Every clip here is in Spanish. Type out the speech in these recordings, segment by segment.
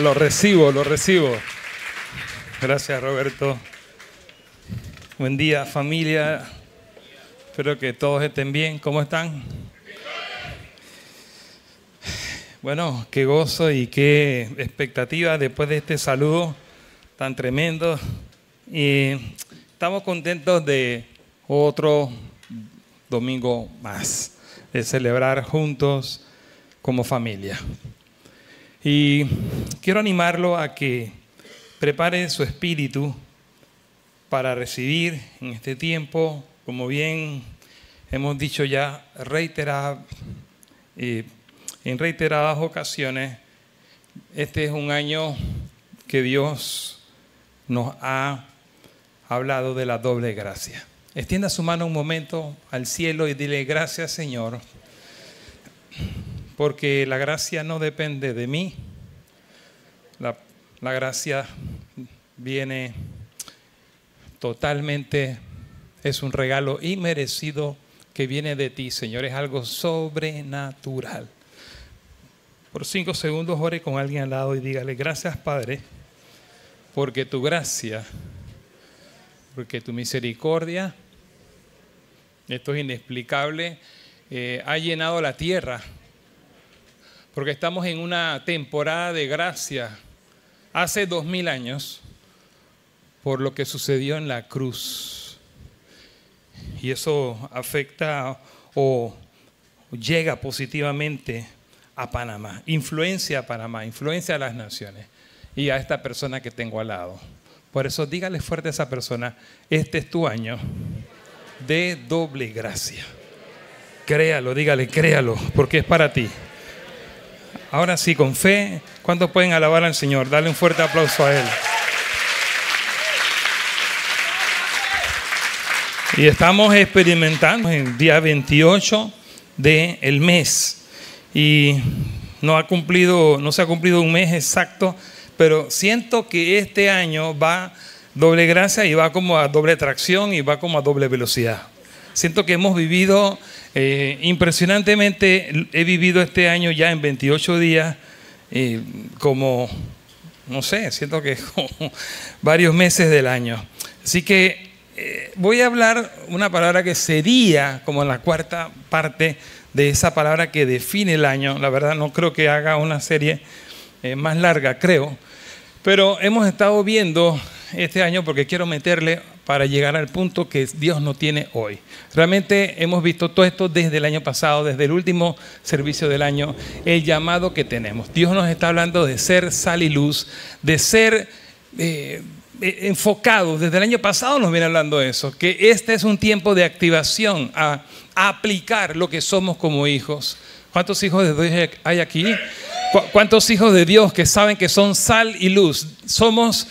Lo recibo, lo recibo. Gracias, Roberto. Buen día, familia. Espero que todos estén bien. ¿Cómo están? Bueno, qué gozo y qué expectativa después de este saludo tan tremendo. Y estamos contentos de otro domingo más, de celebrar juntos como familia. Y quiero animarlo a que prepare su espíritu para recibir en este tiempo, como bien hemos dicho ya reiterada, eh, en reiteradas ocasiones, este es un año que Dios nos ha hablado de la doble gracia. Extienda su mano un momento al cielo y dile gracias Señor porque la gracia no depende de mí, la, gracia viene totalmente, es un regalo inmerecido que viene de ti, Señor, es algo sobrenatural. Por cinco segundos ore con alguien al lado y dígale, gracias Padre, porque tu gracia, porque tu misericordia, esto es inexplicable, eh, ha llenado la tierra porque estamos en una temporada de gracia hace dos mil años por lo que sucedió en la cruz. Y eso afecta o llega positivamente a Panamá, influencia a Panamá, influencia a las naciones y a esta persona que tengo al lado. Por eso dígale fuerte a esa persona, este es tu año de doble gracia. Créalo, dígale, créalo, porque es para ti. Ahora sí, con fe, ¿cuántos pueden alabar al Señor? Dale un fuerte aplauso a Él. Y estamos experimentando el día 28 del mes. Y no, ha cumplido, no se ha cumplido un mes exacto, pero siento que este año va doble gracia y va como a doble tracción y va como a doble velocidad. Siento que hemos vivido eh, impresionantemente, he vivido este año ya en 28 días eh, como, no sé, siento que como varios meses del año. Así que eh, voy a hablar una palabra que sería como la cuarta parte de esa palabra que define el año. La verdad no creo que haga una serie más larga, creo. Pero hemos estado viendo este año porque quiero meterle para llegar al punto que Dios no tiene hoy. Realmente hemos visto todo esto desde el año pasado, desde el último servicio del año, el llamado que tenemos. Dios nos está hablando de ser sal y luz, de ser eh, eh, enfocados. Desde el año pasado nos viene hablando eso, que este es un tiempo de activación a aplicar lo que somos como hijos. ¿Cuántos hijos de Dios hay aquí? ¿Cuántos hijos de Dios que saben que son sal y luz? Somos,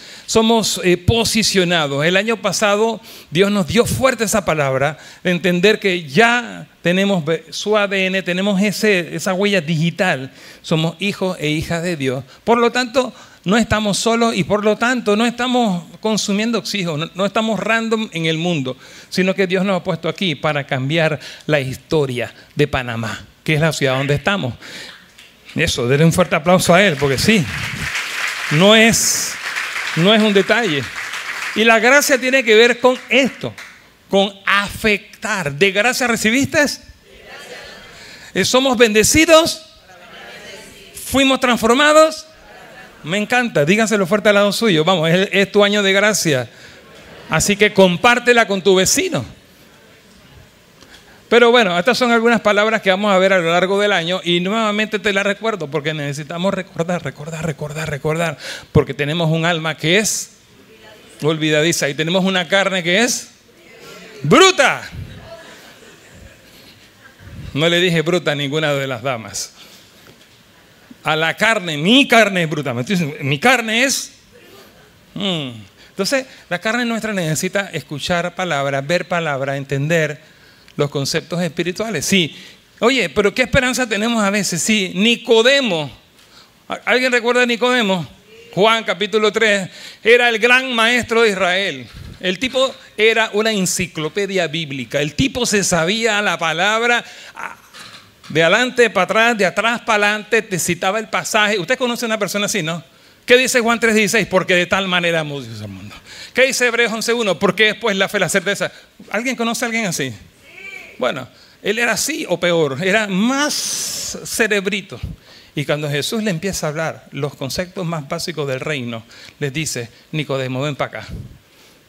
eh, posicionados. El año pasado Dios nos dio fuerte esa palabra de entender que ya tenemos su ADN, tenemos esa huella digital. Somos hijos e hijas de Dios. Por lo tanto, no estamos solos y por lo tanto no estamos consumiendo oxígeno, no, no estamos random en el mundo, sino que Dios nos ha puesto aquí para cambiar la historia de Panamá, que es la ciudad donde estamos. Eso, denle un fuerte aplauso a él, porque sí, no es, no es un detalle. Y la gracia tiene que ver con esto, con afectar. ¿De gracia recibiste? Eh, ¿Somos bendecidos? ¿Fuimos transformados? Me encanta, díganselo fuerte al lado suyo. Vamos, es tu año de gracia. Así que compártela con tu vecino. Pero bueno, estas son algunas palabras que vamos a ver a lo largo del año y nuevamente te las recuerdo porque necesitamos recordar, recordar, recordar, recordar, porque tenemos un alma que es olvidadiza y tenemos una carne que es bruta. No le dije bruta a ninguna de las damas. A la carne, mi carne es bruta. Mi carne es... Mm. Entonces, la carne nuestra necesita escuchar palabras, ver palabras, entender los conceptos espirituales. Sí. Oye, pero ¿qué esperanza tenemos a veces? Sí, Nicodemo. ¿Alguien recuerda a Nicodemo? Juan capítulo 3. Era el gran maestro de Israel. El tipo era una enciclopedia bíblica. El tipo se sabía la palabra de adelante para atrás, de atrás para adelante, te citaba el pasaje. Usted conoce a una persona así, ¿no? ¿Qué dice Juan 3:16? Porque de tal manera amó Dios al mundo. ¿Qué dice Hebreos 11:1? Porque después la fe, la certeza. ¿Alguien conoce a alguien así? Bueno, él era así o peor, era más cerebrito. Y cuando Jesús le empieza a hablar los conceptos más básicos del reino, les dice, Nicodemo, ven para acá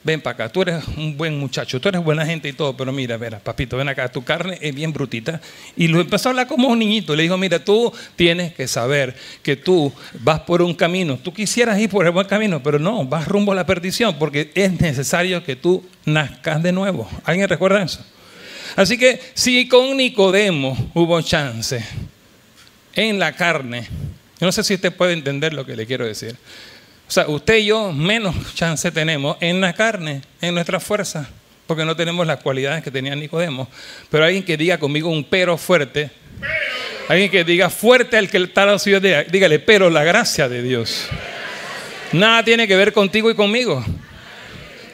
ven para acá, tú eres un buen muchacho, tú eres buena gente y todo, pero mira, mira, papito, ven acá, tu carne es bien brutita. Y lo empezó a hablar como un niñito, le dijo, mira, tú tienes que saber que tú vas por un camino, tú quisieras ir por el buen camino, pero no, vas rumbo a la perdición, porque es necesario que tú nazcas de nuevo. ¿Alguien recuerda eso? Así que si con Nicodemo hubo chance en la carne, yo no sé si usted puede entender lo que le quiero decir. O sea, usted y yo menos chance tenemos en la carne, en nuestra fuerza, porque no tenemos las cualidades que tenía Nicodemo. Pero alguien que diga conmigo un pero fuerte, alguien que diga fuerte al que está la ciudad, dígale, pero la gracia de Dios. Nada tiene que ver contigo y conmigo.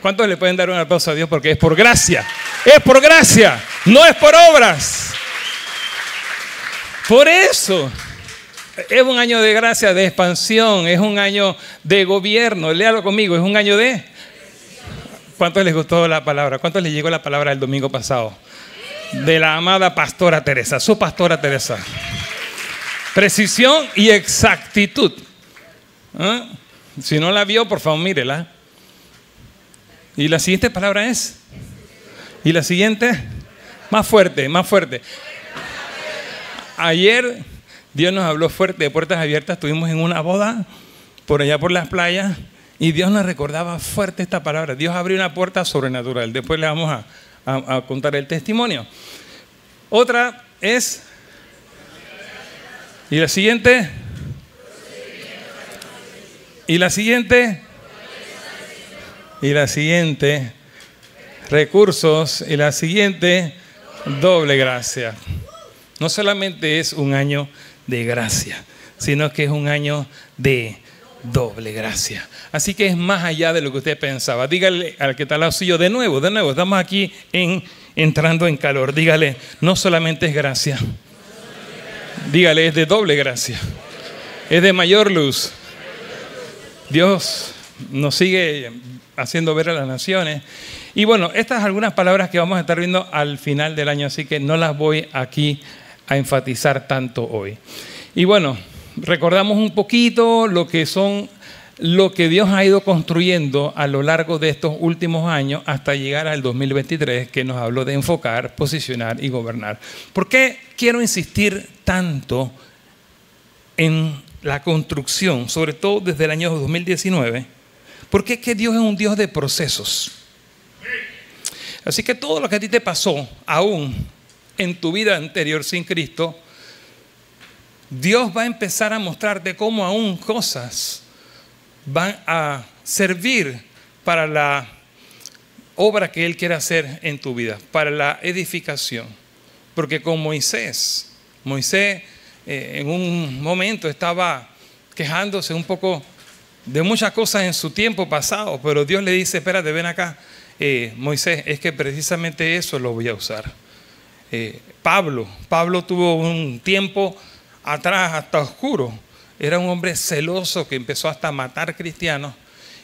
¿Cuántos le pueden dar un aplauso a Dios? Porque es por gracia. Es por gracia, no es por obras. Por eso es un año de gracia, de expansión, es un año de gobierno. Léalo conmigo, es un año de... ¿Cuántos les gustó la palabra? ¿Cuántos les llegó la palabra el domingo pasado? De la amada pastora Teresa, su pastora Teresa. Precisión y exactitud. ¿Ah? Si no la vio, por favor, mírela. Y la siguiente palabra es. Y la siguiente, más fuerte, más fuerte. Ayer Dios nos habló fuerte de puertas abiertas. Estuvimos en una boda por allá por las playas y Dios nos recordaba fuerte esta palabra. Dios abrió una puerta sobrenatural. Después le vamos a, contar el testimonio. Otra es... ¿Y la siguiente? ¿Y la siguiente? Y la siguiente, recursos. Y la siguiente, doble gracia. No solamente es un año de gracia, sino que es un año de doble gracia. Así que es más allá de lo que usted pensaba. Dígale al que está al suyo, de nuevo, de nuevo, estamos aquí en, entrando en calor. Dígale, no solamente es gracia, dígale, es de doble gracia, es de mayor luz. Dios nos sigue haciendo ver a las naciones. Y bueno, estas algunas palabras que vamos a estar viendo al final del año, así que no las voy aquí a enfatizar tanto hoy. Y bueno, recordamos un poquito lo que son lo que Dios ha ido construyendo a lo largo de estos últimos años hasta llegar al 2023, que nos habló de enfocar, posicionar y gobernar. ¿Por qué quiero insistir tanto en la construcción, sobre todo desde el año 2019? Porque es que Dios es un Dios de procesos. Así que todo lo que a ti te pasó, aún en tu vida anterior sin Cristo, Dios va a empezar a mostrarte cómo aún cosas van a servir para la obra que Él quiere hacer en tu vida, para la edificación. Porque con Moisés, Moisés eh, en un momento estaba quejándose un poco de muchas cosas en su tiempo pasado, pero Dios le dice, espérate, ven acá, eh, Moisés, es que precisamente eso lo voy a usar. Eh, Pablo. Pablo tuvo un tiempo atrás hasta oscuro. Era un hombre celoso que empezó hasta a matar cristianos.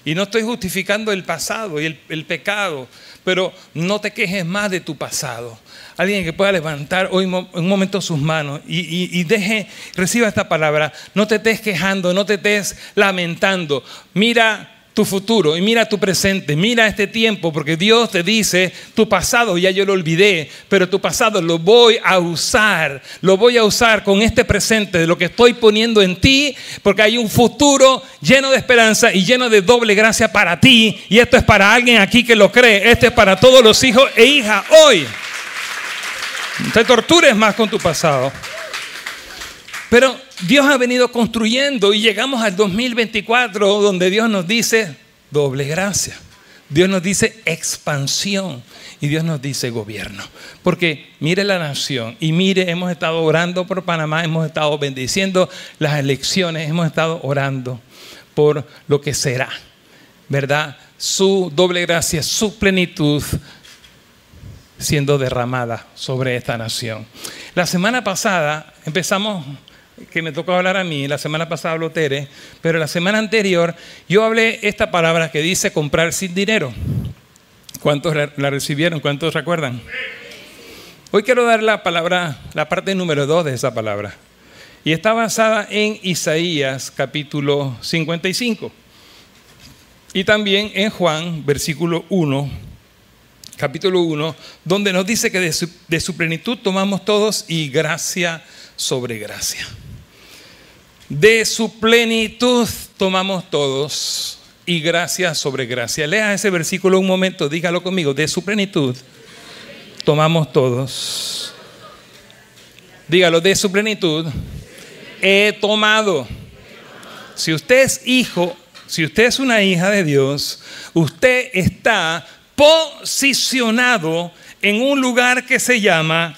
Y no estoy justificando el pasado y el, pecado, pero no te quejes más de tu pasado. Alguien que pueda levantar hoy un momento sus manos y, y deje, reciba esta palabra. No te estés quejando, no te estés lamentando. Mira tu futuro y mira tu presente, mira este tiempo, porque Dios te dice, tu pasado ya yo lo olvidé, pero tu pasado lo voy a usar, lo voy a usar con este presente de lo que estoy poniendo en ti, porque hay un futuro lleno de esperanza y lleno de doble gracia para ti, y esto es para alguien aquí que lo cree, esto es para todos los hijos e hijas hoy. No te tortures más con tu pasado. Pero Dios ha venido construyendo y llegamos al 2024 donde Dios nos dice doble gracia. Dios nos dice expansión y Dios nos dice gobierno. Porque mire la nación y mire, hemos estado orando por Panamá, hemos estado bendiciendo las elecciones, hemos estado orando por lo que será, ¿verdad? Su doble gracia, su plenitud siendo derramada sobre esta nación. La semana pasada empezamos que me tocó hablar a mí, la semana pasada habló Tere, pero la semana anterior yo hablé esta palabra que dice comprar sin dinero. ¿Cuántos la recibieron? ¿Cuántos recuerdan? Hoy quiero dar la palabra, la parte número dos de esa palabra. Y está basada en Isaías capítulo 55. Y también en Juan, versículo 1, capítulo 1, donde nos dice que de su, de su plenitud tomamos todos y gracia sobre gracia. De su plenitud tomamos todos y gracia sobre gracia. Lea ese versículo un momento, dígalo conmigo. De su plenitud tomamos todos. Dígalo, de su plenitud he tomado. Si usted es hijo, si usted es una hija de Dios, usted está posicionado en un lugar que se llama,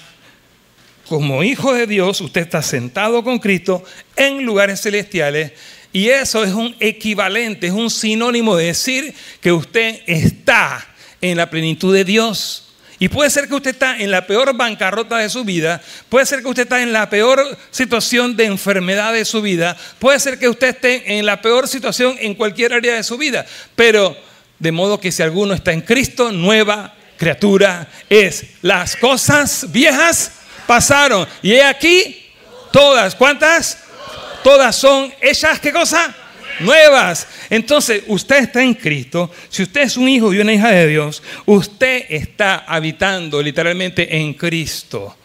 como hijo de Dios, usted está sentado con Cristo en lugares celestiales y eso es un equivalente, es un sinónimo de decir que usted está en la plenitud de Dios. Y puede ser que usted está en la peor bancarrota de su vida, puede ser que usted está en la peor situación de enfermedad de su vida, puede ser que usted esté en la peor situación en cualquier área de su vida, pero de modo que si alguno está en Cristo, nueva criatura es. Las cosas viejas pasaron y he aquí todas, ¿cuántas? Todas son hechas, ¿qué cosa? nuevas. Entonces, usted está en Cristo. Si usted es un hijo y una hija de Dios, usted está habitando literalmente en Cristo.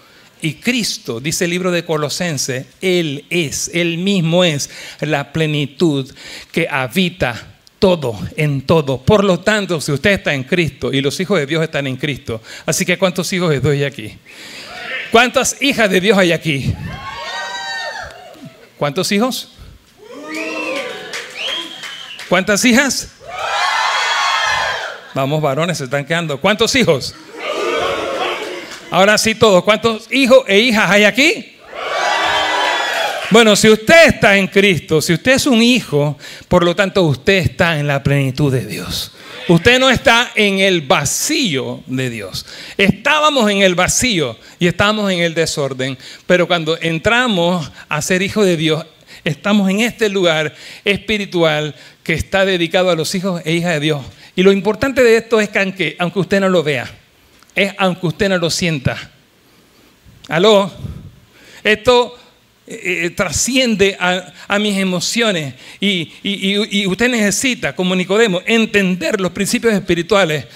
Y Cristo, dice el libro de Colosense, Él es, Él mismo es la plenitud que habita todo, en todo. Por lo tanto, si usted está en Cristo y los hijos de Dios están en Cristo, así que ¿cuántos hijos de Dios hay aquí? ¿Cuántas hijas de Dios hay aquí? ¿Cuántos hijos? ¿Cuántas hijas? Vamos, varones, se están quedando. ¿Cuántos hijos? Ahora sí todos. ¿Cuántos hijos e hijas hay aquí? Bueno, si usted está en Cristo, si usted es un hijo, por lo tanto usted está en la plenitud de Dios. Usted no está en el vacío de Dios. Estábamos en el vacío y estábamos en el desorden, pero cuando entramos a ser hijo de Dios, estamos en este lugar espiritual que está dedicado a los hijos e hijas de Dios. Y lo importante de esto es que aunque, usted no lo vea, es aunque usted no lo sienta. Aló, esto eh, eh, trasciende a, mis emociones y, y, usted necesita, como Nicodemo, entender los principios espirituales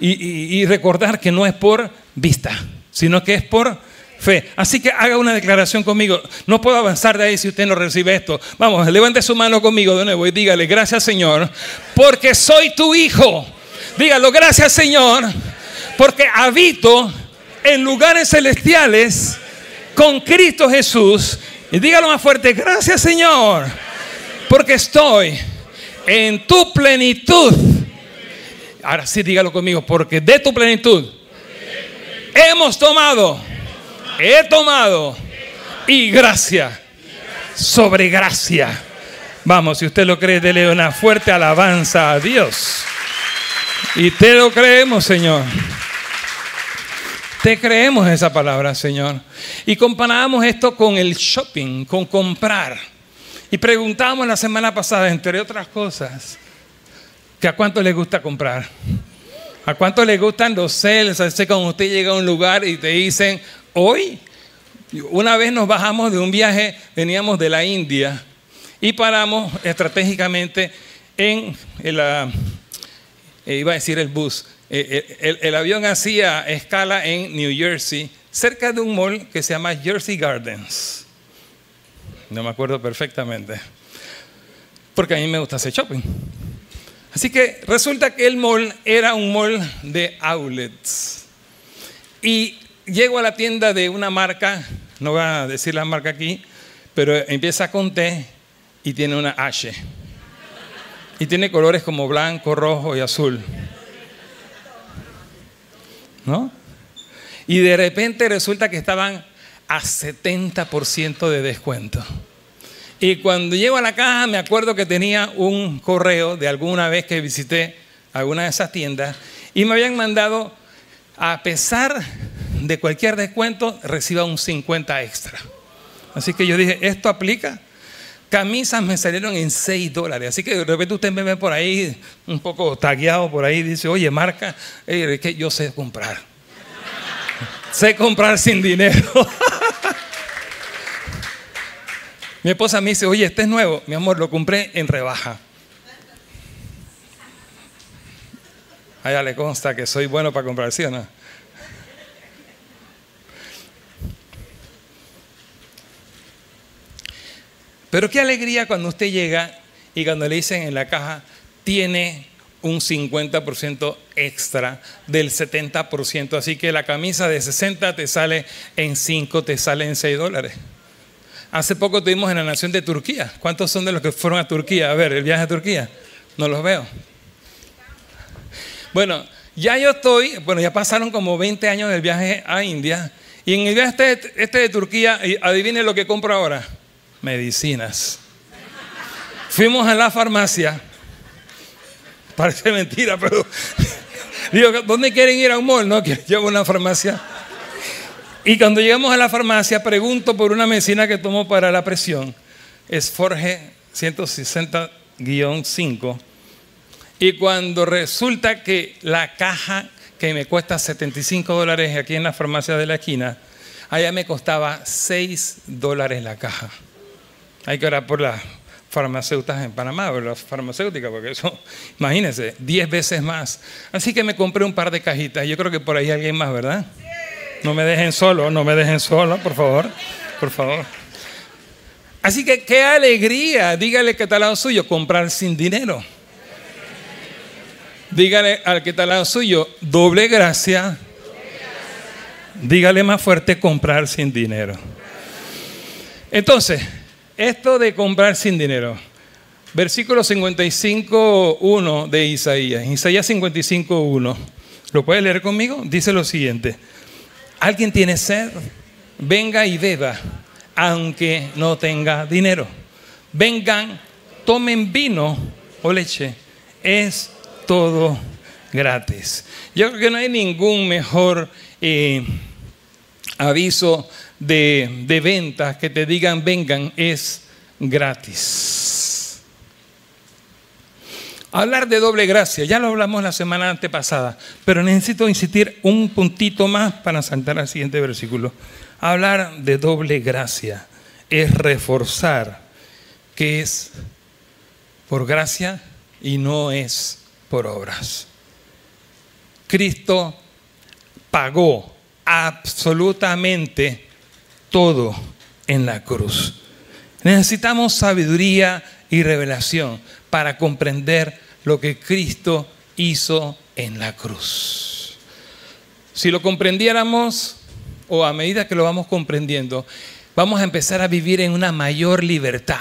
y recordar que no es por vista, sino que es por fe. Así que haga una declaración conmigo. No puedo avanzar de ahí si usted no recibe esto. Vamos, levante su mano conmigo de nuevo y dígale, gracias Señor, porque soy tu hijo. Dígalo, gracias Señor, porque habito en lugares celestiales con Cristo Jesús. Y dígalo más fuerte, gracias Señor, porque estoy en tu plenitud. Ahora sí, dígalo conmigo, porque de tu plenitud hemos tomado he tomado y gracia sobre gracia. Vamos, si usted lo cree, dele una fuerte alabanza a Dios. Y te lo creemos, Señor. Te creemos esa palabra, Señor. Y comparamos esto con el shopping, con comprar. Y preguntamos la semana pasada, entre otras cosas, que a cuánto le gusta comprar. ¿A cuánto le gustan los sales? Cuando usted llega a un lugar y te dicen, hoy. Una vez nos bajamos de un viaje, veníamos de la India y paramos estratégicamente en el, eh, iba a decir el bus, eh, eh, el, avión hacía escala en New Jersey, cerca de un mall que se llama Jersey Gardens. No me acuerdo perfectamente, porque a mí me gusta hacer shopping. Así que resulta que el mall era un mall de outlets. Y llego a la tienda de una marca, no voy a decir la marca aquí, pero empieza con T y tiene una H. Y tiene colores como blanco, rojo y azul. ¿No? Y de repente resulta que estaban a 70% de descuento. Y cuando llego a la caja me acuerdo que tenía un correo de alguna vez que visité alguna de esas tiendas y me habían mandado, a pesar de cualquier descuento reciba un 50 extra. Así que yo dije, ¿esto aplica? Camisas me salieron en 6 dólares. Así que de repente usted me ve por ahí, un poco tagueado por ahí, dice, oye, marca, que yo sé comprar. sé comprar sin dinero. Mi esposa me dice, oye, este es nuevo. Mi amor, lo compré en rebaja. Allá le consta que soy bueno para comprar, ¿sí o no? Pero qué alegría cuando usted llega y cuando le dicen en la caja, tiene un 50% extra del 70%. Así que la camisa de 60 te sale en 5, te sale en 6 dólares. Hace poco tuvimos en la nación de Turquía. ¿Cuántos son de los que fueron a Turquía? A ver, el viaje a Turquía. No los veo. Bueno, ya yo estoy, bueno, ya pasaron como 20 años del viaje a India. Y en el viaje este, este de Turquía, adivine lo que compro ahora. Medicinas. Fuimos a la farmacia. Parece mentira, pero digo, ¿dónde quieren ir a un mall? No, que llevo una farmacia. Y cuando llegamos a la farmacia, pregunto por una medicina que tomo para la presión. Es Forge 160-5. Y cuando resulta que la caja que me cuesta 75 dólares aquí en la farmacia de la esquina, allá me costaba 6 dólares la caja. Hay que orar por las farmacéuticas en Panamá, por las farmacéuticas, porque eso, imagínense, 10 veces más. Así que me compré un par de cajitas. Yo creo que por ahí alguien más, ¿verdad? No me dejen solo, no me dejen solo, por favor. Por favor. Así que qué alegría, dígale que está al lado suyo, comprar sin dinero. Dígale al que está al lado suyo, doble gracia. Dígale más fuerte, comprar sin dinero. Entonces, esto de comprar sin dinero. Versículo 55.1 de Isaías. Isaías 55.1. ¿Lo puede leer conmigo? Dice lo siguiente. ¿Alguien tiene sed? Venga y beba, aunque no tenga dinero. Vengan, tomen vino o leche. Es todo gratis. Yo creo que no hay ningún mejor eh, aviso de, de ventas que te digan vengan, es gratis. Hablar de doble gracia, ya lo hablamos la semana antepasada, pero necesito insistir un puntito más para saltar al siguiente versículo. Hablar de doble gracia es reforzar que es por gracia y no es por obras. Cristo pagó absolutamente todo en la cruz. Necesitamos sabiduría y revelación para comprender lo que Cristo hizo en la cruz. Si lo comprendiéramos, o a medida que lo vamos comprendiendo, vamos a empezar a vivir en una mayor libertad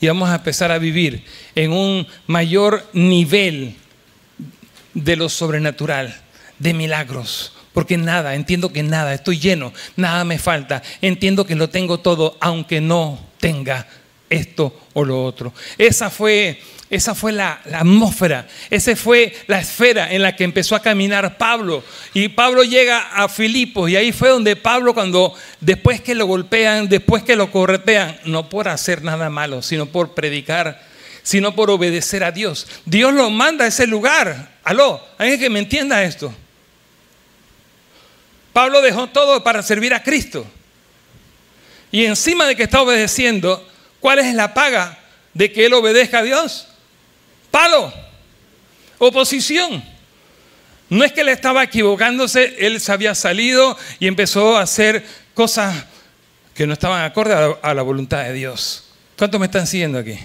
y vamos a empezar a vivir en un mayor nivel de lo sobrenatural, de milagros, porque nada, entiendo que nada, estoy lleno, nada me falta, entiendo que lo tengo todo, aunque no tenga esto o lo otro. Esa fue, esa fue la, atmósfera, esa fue la esfera en la que empezó a caminar Pablo. Y Pablo llega a Filipos y ahí fue donde Pablo cuando después que lo golpean, después que lo corretean, no por hacer nada malo, sino por predicar, sino por obedecer a Dios. Dios lo manda a ese lugar. Aló, alguien que me entienda esto. Pablo dejó todo para servir a Cristo. Y encima de que está obedeciendo, ¿cuál es la paga de que él obedezca a Dios? Palo, oposición. No es que él estaba equivocándose, él se había salido y empezó a hacer cosas que no estaban acorde a la voluntad de Dios. ¿Cuántos me están siguiendo aquí?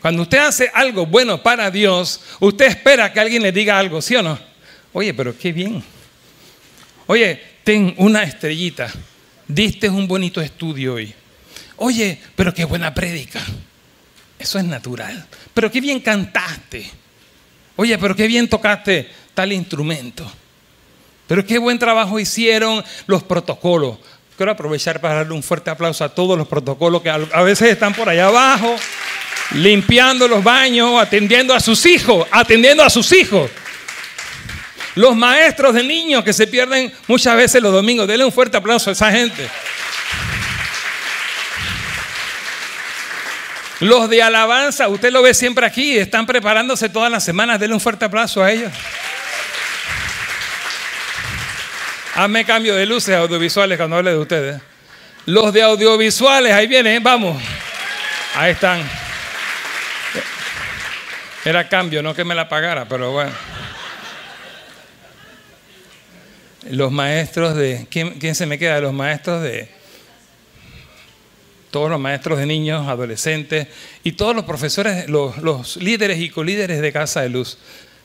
Cuando usted hace algo bueno para Dios, usted espera que alguien le diga algo, ¿sí o no? Oye, pero qué bien. Oye, ten una estrellita. Diste un bonito estudio hoy. Oye, pero qué buena prédica. Eso es natural. Pero qué bien cantaste. Oye, pero qué bien tocaste tal instrumento. Pero qué buen trabajo hicieron los protocolos. Quiero aprovechar para darle un fuerte aplauso a todos los protocolos que a veces están por allá abajo, limpiando los baños, atendiendo a sus hijos, atendiendo a sus hijos. Los maestros de niños que se pierden muchas veces los domingos. Denle un fuerte aplauso a esa gente. Los de alabanza, usted lo ve siempre aquí, están preparándose todas las semanas. Denle un fuerte aplauso a ellos. Hazme cambio de luces audiovisuales cuando hable de ustedes. Los de audiovisuales, ahí vienen, vamos. Ahí están. Era cambio, no que me la pagara, pero bueno. Los maestros de. ¿Quién, se me queda? Los maestros de. Todos los maestros de niños, adolescentes y todos los profesores, los, los líderes y colíderes de Casa de Luz.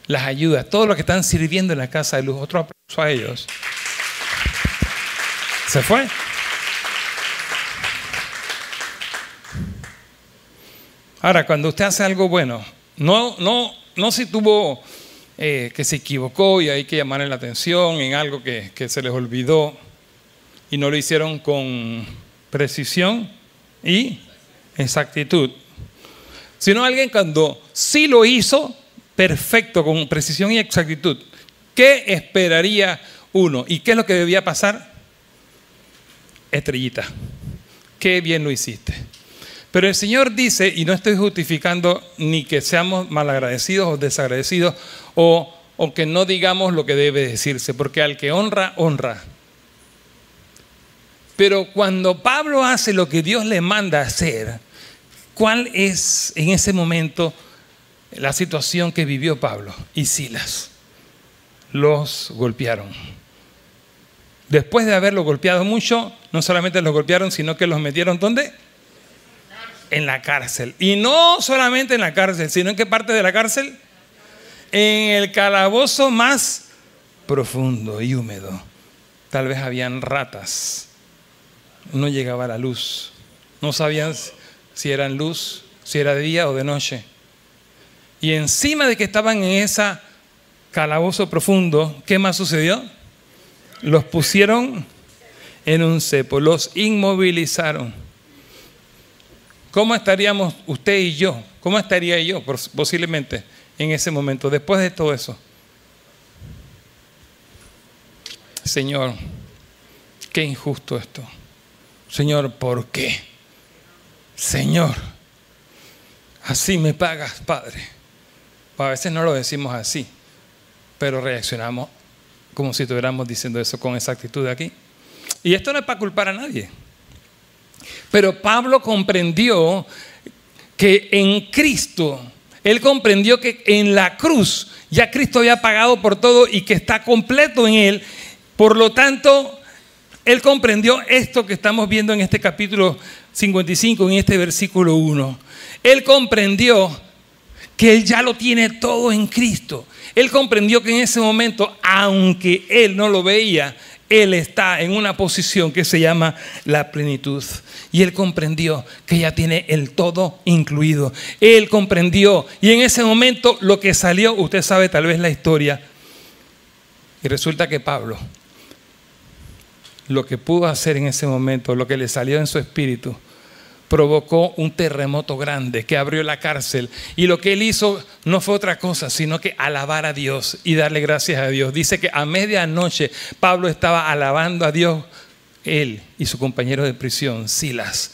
Las ayudas, todos los que están sirviendo en la Casa de Luz. Otro aplauso a ellos. ¿Se fue? Ahora, cuando usted hace algo bueno, no, no, no si tuvo eh, que se equivocó y hay que llamarle la atención en algo que, que se les olvidó y no lo hicieron con precisión y exactitud, sino alguien cuando sí lo hizo perfecto, con precisión y exactitud. ¿Qué esperaría uno? ¿Y qué es lo que debía pasar? Estrellita. Qué bien lo hiciste. Pero el Señor dice, y no estoy justificando ni que seamos malagradecidos o desagradecidos o, o que no digamos lo que debe decirse, porque al que honra, honra. Pero cuando Pablo hace lo que Dios le manda hacer, ¿cuál es en ese momento la situación que vivió Pablo y Silas? Los golpearon. Después de haberlos golpeado mucho, no solamente los golpearon, sino que los metieron ¿dónde? En la cárcel. Y no solamente en la cárcel, sino en qué parte de la cárcel? En el calabozo más profundo y húmedo. Tal vez habían ratas. No llegaba la luz. No sabían si eran luz, si era de día o de noche. Y encima de que estaban en ese calabozo profundo, ¿qué más sucedió? Los pusieron en un cepo, los inmovilizaron ¿Cómo estaríamos usted y yo? ¿Cómo estaría yo posiblemente en ese momento, después de todo eso? Señor, qué injusto esto. Señor, ¿por qué? Señor, así me pagas, Padre. a veces no lo decimos así, pero reaccionamos como si estuviéramos diciendo eso con esa actitud aquí. Y esto no es para culpar a nadie. Pero Pablo comprendió que en Cristo, él comprendió que en la cruz ya Cristo había pagado por todo y que está completo en él. Por lo tanto, él comprendió esto que estamos viendo en este capítulo 55, en este versículo 1. Él comprendió que él ya lo tiene todo en Cristo. Él comprendió que en ese momento, aunque él no lo veía, él está en una posición que se llama la plenitud. Y él comprendió que ya tiene el todo incluido. Él comprendió. Y en ese momento lo que salió, usted sabe tal vez la historia. Y resulta que Pablo, lo que pudo hacer en ese momento, lo que le salió en su espíritu, provocó un terremoto grande que abrió la cárcel. Y lo que él hizo no fue otra cosa, sino que alabar a Dios y darle gracias a Dios. Dice que a medianoche Pablo estaba alabando a Dios, él y su compañero de prisión, Silas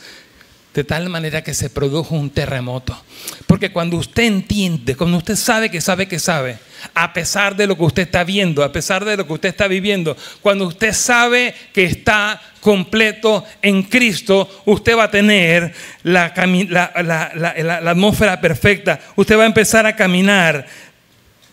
de tal manera que se produjo un terremoto. Porque cuando usted entiende, cuando usted sabe que sabe que sabe, a pesar de lo que usted está viendo, a pesar de lo que usted está viviendo, cuando usted sabe que está completo en Cristo, usted va a tener la, atmósfera perfecta, usted va a empezar a caminar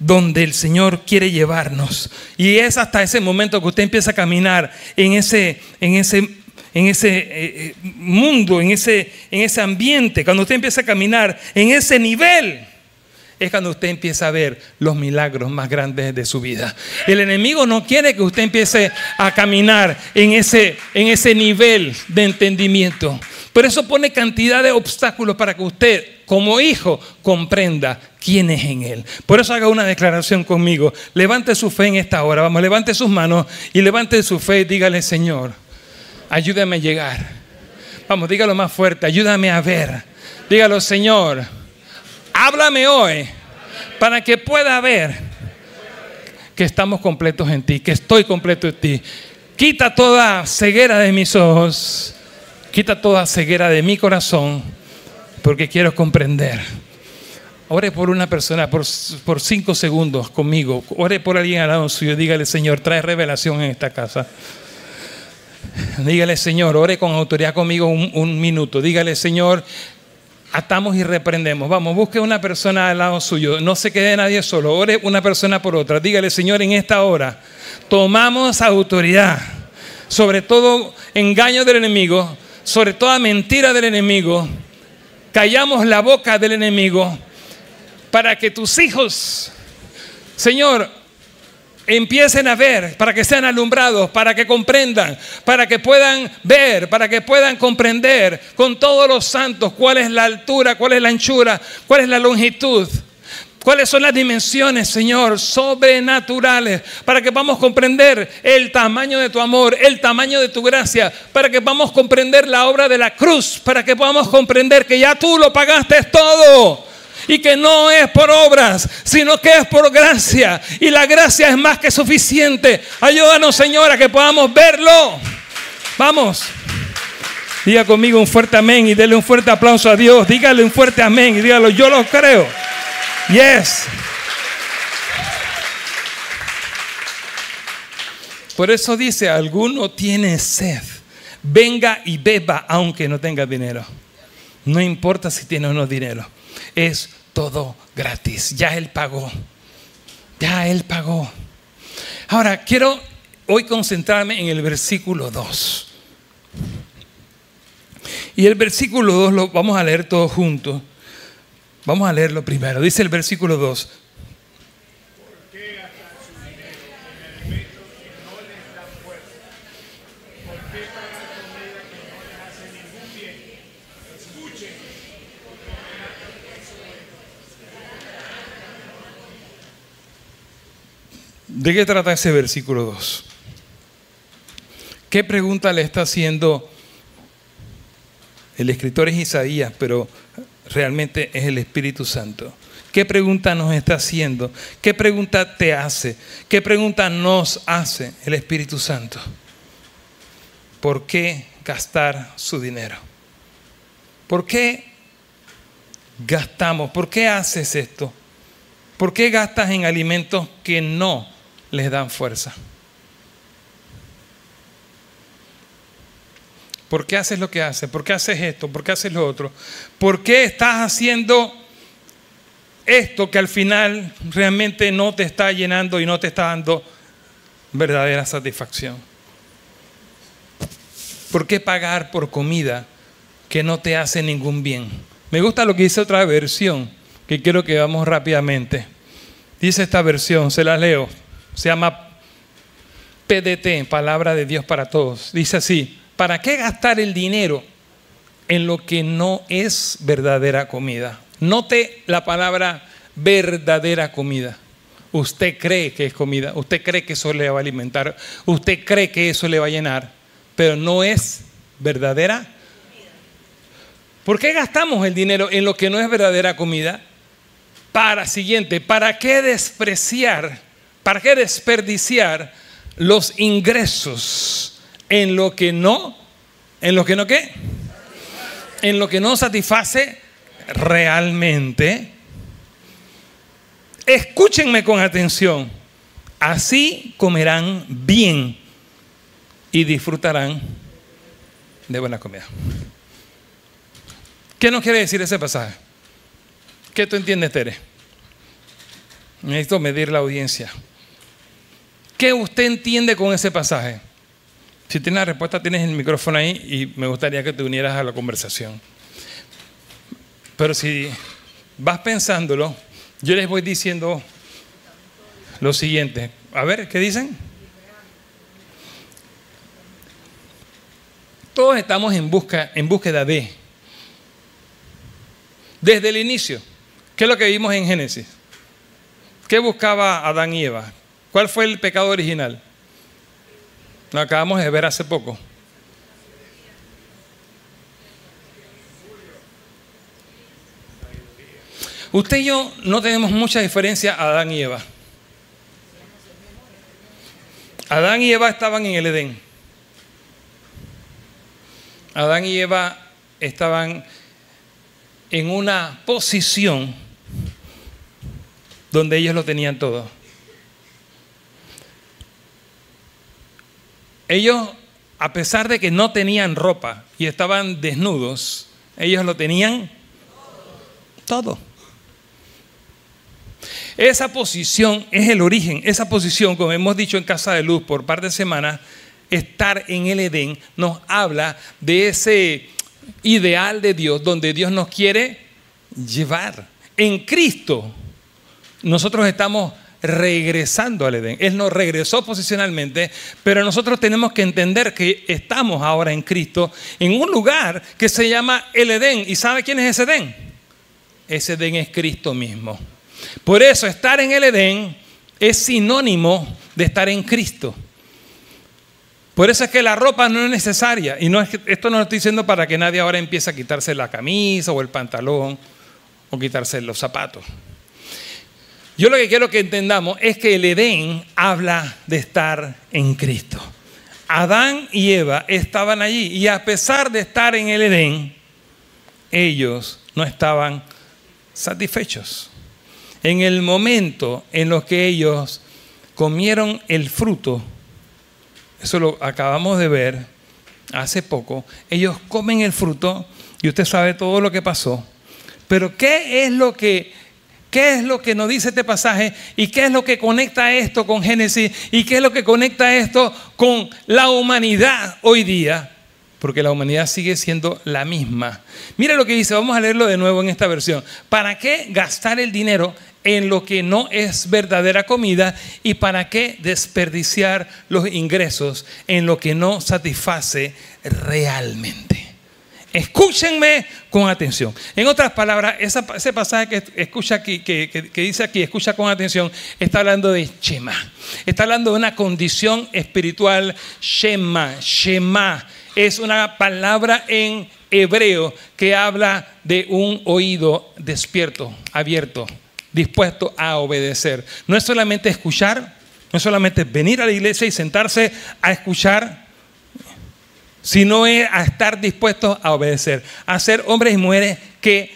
donde el Señor quiere llevarnos. Y es hasta ese momento que usted empieza a caminar en ese, en ese en ese eh, eh, mundo, en ese, en ese ambiente, cuando usted empieza a caminar en ese nivel, es cuando usted empieza a ver los milagros más grandes de su vida. El enemigo no quiere que usted empiece a caminar en ese, en ese nivel de entendimiento. Por eso pone cantidad de obstáculos para que usted, como hijo, comprenda quién es en Él. Por eso haga una declaración conmigo. Levante su fe en esta hora. Vamos, levante sus manos y levante su fe y dígale, Señor ayúdame a llegar. Vamos, dígalo más fuerte, ayúdame a ver. Dígalo, Señor, háblame hoy para que pueda ver que estamos completos en ti, que estoy completo en ti. Quita toda ceguera de mis ojos, quita toda ceguera de mi corazón, porque quiero comprender. Ore por una persona por, cinco segundos conmigo. Ore por alguien al lado suyo. Dígale, Señor, trae revelación en esta casa. Dígale, Señor, ore con autoridad conmigo un, minuto. Dígale, Señor, atamos y reprendemos. Vamos, busque una persona al lado suyo. No se quede nadie solo. Ore una persona por otra. Dígale, Señor, en esta hora tomamos autoridad sobre todo engaño del enemigo, sobre toda mentira del enemigo. Callamos la boca del enemigo para que tus hijos, Señor, empiecen a ver, para que sean alumbrados, para que comprendan, para que puedan ver, para que puedan comprender con todos los santos cuál es la altura, cuál es la anchura, cuál es la longitud. ¿Cuáles son las dimensiones, Señor, sobrenaturales? Para que podamos comprender el tamaño de tu amor, el tamaño de tu gracia, para que podamos comprender la obra de la cruz, para que podamos comprender que ya tú lo pagaste todo y que no es por obras, sino que es por gracia. Y la gracia es más que suficiente. Ayúdanos, Señor, a que podamos verlo. Vamos. Diga conmigo un fuerte amén y déle un fuerte aplauso a Dios. Dígale un fuerte amén y dígalo, yo lo creo. Yes. Por eso dice, alguno tiene sed. Venga y beba aunque no tenga dinero. No importa si tiene o no dinero es todo gratis. Ya Él pagó. Ya Él pagó. Ahora, quiero hoy concentrarme en el versículo 2. Y el versículo 2 lo vamos a leer todos juntos. Vamos a leerlo primero. Dice el versículo 2. ¿De qué trata ese versículo 2? ¿Qué pregunta le está haciendo? El escritor es Isaías, pero realmente es el Espíritu Santo. ¿Qué pregunta nos está haciendo? ¿Qué pregunta te hace? ¿Qué pregunta nos hace el Espíritu Santo? ¿Por qué gastar su dinero? ¿Por qué gastamos? ¿Por qué haces esto? ¿Por qué gastas en alimentos que no les dan fuerza. ¿Por qué haces lo que haces? ¿Por qué haces esto? ¿Por qué haces lo otro? ¿Por qué estás haciendo esto que al final realmente no te está llenando y no te está dando verdadera satisfacción? ¿Por qué pagar por comida que no te hace ningún bien? Me gusta lo que dice otra versión, que quiero que vamos rápidamente. Dice esta versión, se la leo. Se llama PDT, Palabra de Dios para Todos. Dice así, ¿para qué gastar el dinero en lo que no es verdadera comida? Note la palabra verdadera comida. Usted cree que es comida, usted cree que eso le va a alimentar, usted cree que eso le va a llenar, pero no es verdadera. ¿Por qué gastamos el dinero en lo que no es verdadera comida? Para, siguiente, ¿para qué despreciar ¿Para qué desperdiciar los ingresos en lo que no, en lo que no qué? En lo que no satisface realmente. Escúchenme con atención. Así comerán bien y disfrutarán de buena comida. ¿Qué nos quiere decir ese pasaje? ¿Qué tú entiendes, Tere? Necesito medir la audiencia. ¿Qué usted entiende con ese pasaje? Si tiene la respuesta, tienes el micrófono ahí y me gustaría que te unieras a la conversación. Pero si vas pensándolo, yo les voy diciendo lo siguiente. A ver, ¿qué dicen? Todos estamos en, busca, en búsqueda de. Desde el inicio. ¿Qué es lo que vimos en Génesis? ¿Qué buscaba Adán y Eva? ¿Cuál fue el pecado original? Lo acabamos de ver hace poco. Usted y yo no tenemos mucha diferencia a Adán y Eva. Adán y Eva estaban en el Edén. Adán y Eva estaban en una posición donde ellos lo tenían todo. Ellos, a pesar de que no tenían ropa y estaban desnudos, ellos lo tenían todo. Esa posición es el origen, esa posición, como hemos dicho en Casa de Luz por par de semanas, estar en el Edén nos habla de ese ideal de Dios donde Dios nos quiere llevar. En Cristo nosotros estamos regresando al Edén. Él nos regresó posicionalmente, pero nosotros tenemos que entender que estamos ahora en Cristo en un lugar que se llama el Edén. ¿Y sabe quién es ese Edén? Ese Edén es Cristo mismo. Por eso estar en el Edén es sinónimo de estar en Cristo. Por eso es que la ropa no es necesaria. Y no es esto no lo estoy diciendo para que nadie ahora empiece a quitarse la camisa o el pantalón o quitarse los zapatos. Yo lo que quiero que entendamos es que el Edén habla de estar en Cristo. Adán y Eva estaban allí y a pesar de estar en el Edén, ellos no estaban satisfechos. En el momento en los que ellos comieron el fruto, eso lo acabamos de ver hace poco, ellos comen el fruto y usted sabe todo lo que pasó. Pero ¿qué es lo que ¿Qué es lo que nos dice este pasaje? ¿Y qué es lo que conecta esto con Génesis? ¿Y qué es lo que conecta esto con la humanidad hoy día? Porque la humanidad sigue siendo la misma. Mira lo que dice, vamos a leerlo de nuevo en esta versión. ¿Para qué gastar el dinero en lo que no es verdadera comida y para qué desperdiciar los ingresos en lo que no satisface realmente. Escúchenme con atención. En otras palabras, ese pasaje que, escucha aquí, que, dice aquí, escucha con atención, está hablando de Shema. Está hablando de una condición espiritual, Shema. Shema es una palabra en hebreo que habla de un oído despierto, abierto dispuesto a obedecer. No es solamente escuchar, no es solamente venir a la iglesia y sentarse a escuchar, sino es a estar dispuesto a obedecer, a ser hombres y mujeres que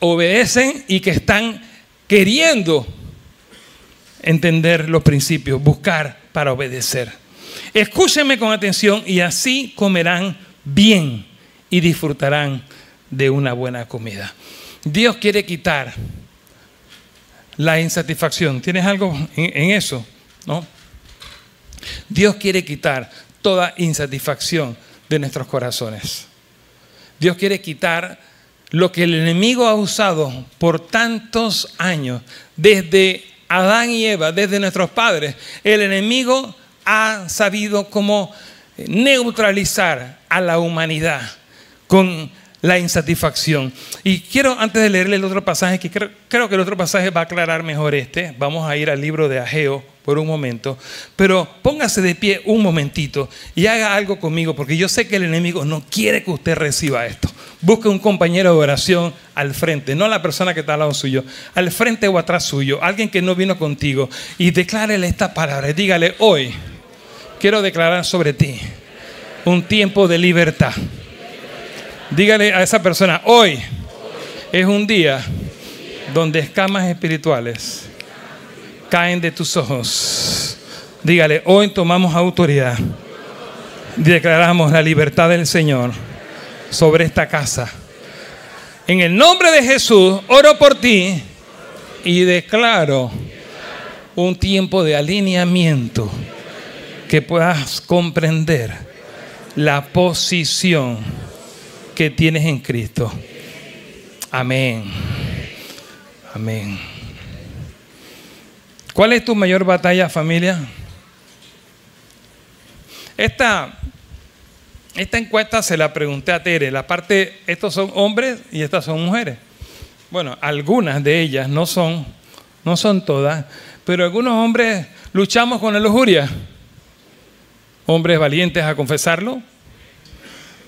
obedecen y que están queriendo entender los principios, buscar para obedecer. Escúchenme con atención y así comerán bien y disfrutarán de una buena comida. Dios quiere quitar la insatisfacción. ¿Tienes algo en, eso? ¿No? Dios quiere quitar toda insatisfacción de nuestros corazones. Dios quiere quitar lo que el enemigo ha usado por tantos años, desde Adán y Eva, desde nuestros padres. El enemigo ha sabido cómo neutralizar a la humanidad con la insatisfacción. Y quiero, antes de leerle el otro pasaje, que creo, que el otro pasaje va a aclarar mejor este, vamos a ir al libro de Ageo por un momento, pero póngase de pie un momentito y haga algo conmigo, porque yo sé que el enemigo no quiere que usted reciba esto. Busque un compañero de oración al frente, no la persona que está al lado suyo, al frente o atrás suyo, alguien que no vino contigo, y declárele esta palabra. Dígale, hoy quiero declarar sobre ti un tiempo de libertad Dígale a esa persona, hoy es un día donde escamas espirituales caen de tus ojos. Dígale, hoy tomamos autoridad. Declaramos la libertad del Señor sobre esta casa. En el nombre de Jesús, oro por ti y declaro un tiempo de alineamiento que puedas comprender la posición que tienes en Cristo. Amén. Amén. ¿Cuál es tu mayor batalla, familia? Esta, esta encuesta se la pregunté a Tere. La parte, estos son hombres y estas son mujeres. Bueno, algunas de ellas, no son, no son todas, pero algunos hombres luchamos con la lujuria. Hombres valientes a confesarlo,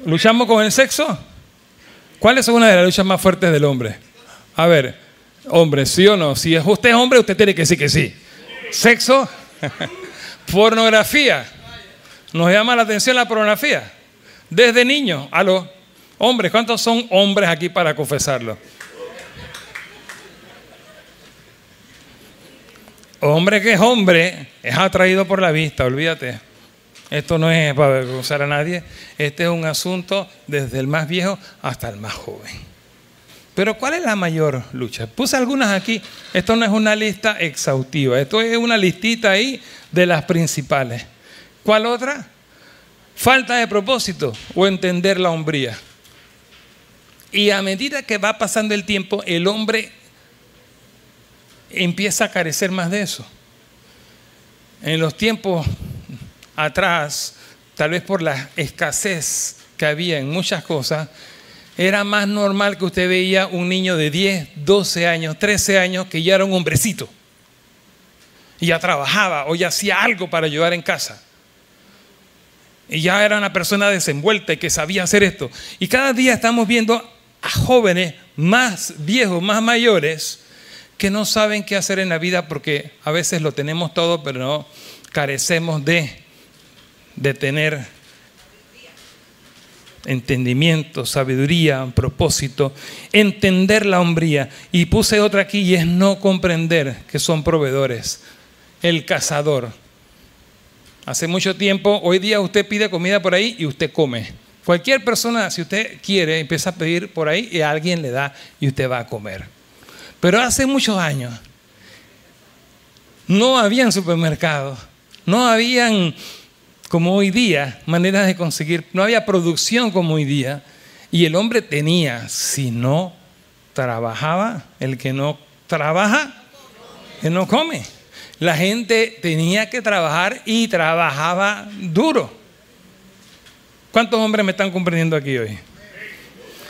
¿Luchamos con el sexo? ¿Cuál es una de las luchas más fuertes del hombre? A ver, hombre, ¿sí o no? Si usted es hombre, usted tiene que decir que sí. ¿Sexo? ¿Pornografía? ¿Nos llama la atención la pornografía? Desde niño, a los Hombres, ¿cuántos son hombres aquí para confesarlo? Hombre que es hombre es atraído por la vista, olvídate. Esto no es para avergonzar a nadie. Este es un asunto desde el más viejo hasta el más joven. Pero ¿cuál es la mayor lucha? Puse algunas aquí. Esto no es una lista exhaustiva. Esto es una listita ahí de las principales. ¿Cuál otra? Falta de propósito o entender la hombría. Y a medida que va pasando el tiempo, el hombre empieza a carecer más de eso. En los tiempos atrás, tal vez por la escasez que había en muchas cosas, era más normal que usted veía un niño de 10, 12 años, 13 años que ya era un hombrecito. Y ya trabajaba o ya hacía algo para ayudar en casa. Y ya era una persona desenvuelta y que sabía hacer esto. Y cada día estamos viendo a jóvenes más viejos, más mayores, que no saben qué hacer en la vida porque a veces lo tenemos todo, pero no carecemos de de tener entendimiento, sabiduría, propósito, entender la hombría. Y puse otra aquí y es no comprender que son proveedores. El cazador. Hace mucho tiempo, hoy día usted pide comida por ahí y usted come. Cualquier persona, si usted quiere, empieza a pedir por ahí y alguien le da y usted va a comer. Pero hace muchos años no habían supermercados, no habían como hoy día, maneras de conseguir, no había producción como hoy día, y el hombre tenía, si no trabajaba, el que no trabaja, que no come. La gente tenía que trabajar y trabajaba duro. ¿Cuántos hombres me están comprendiendo aquí hoy?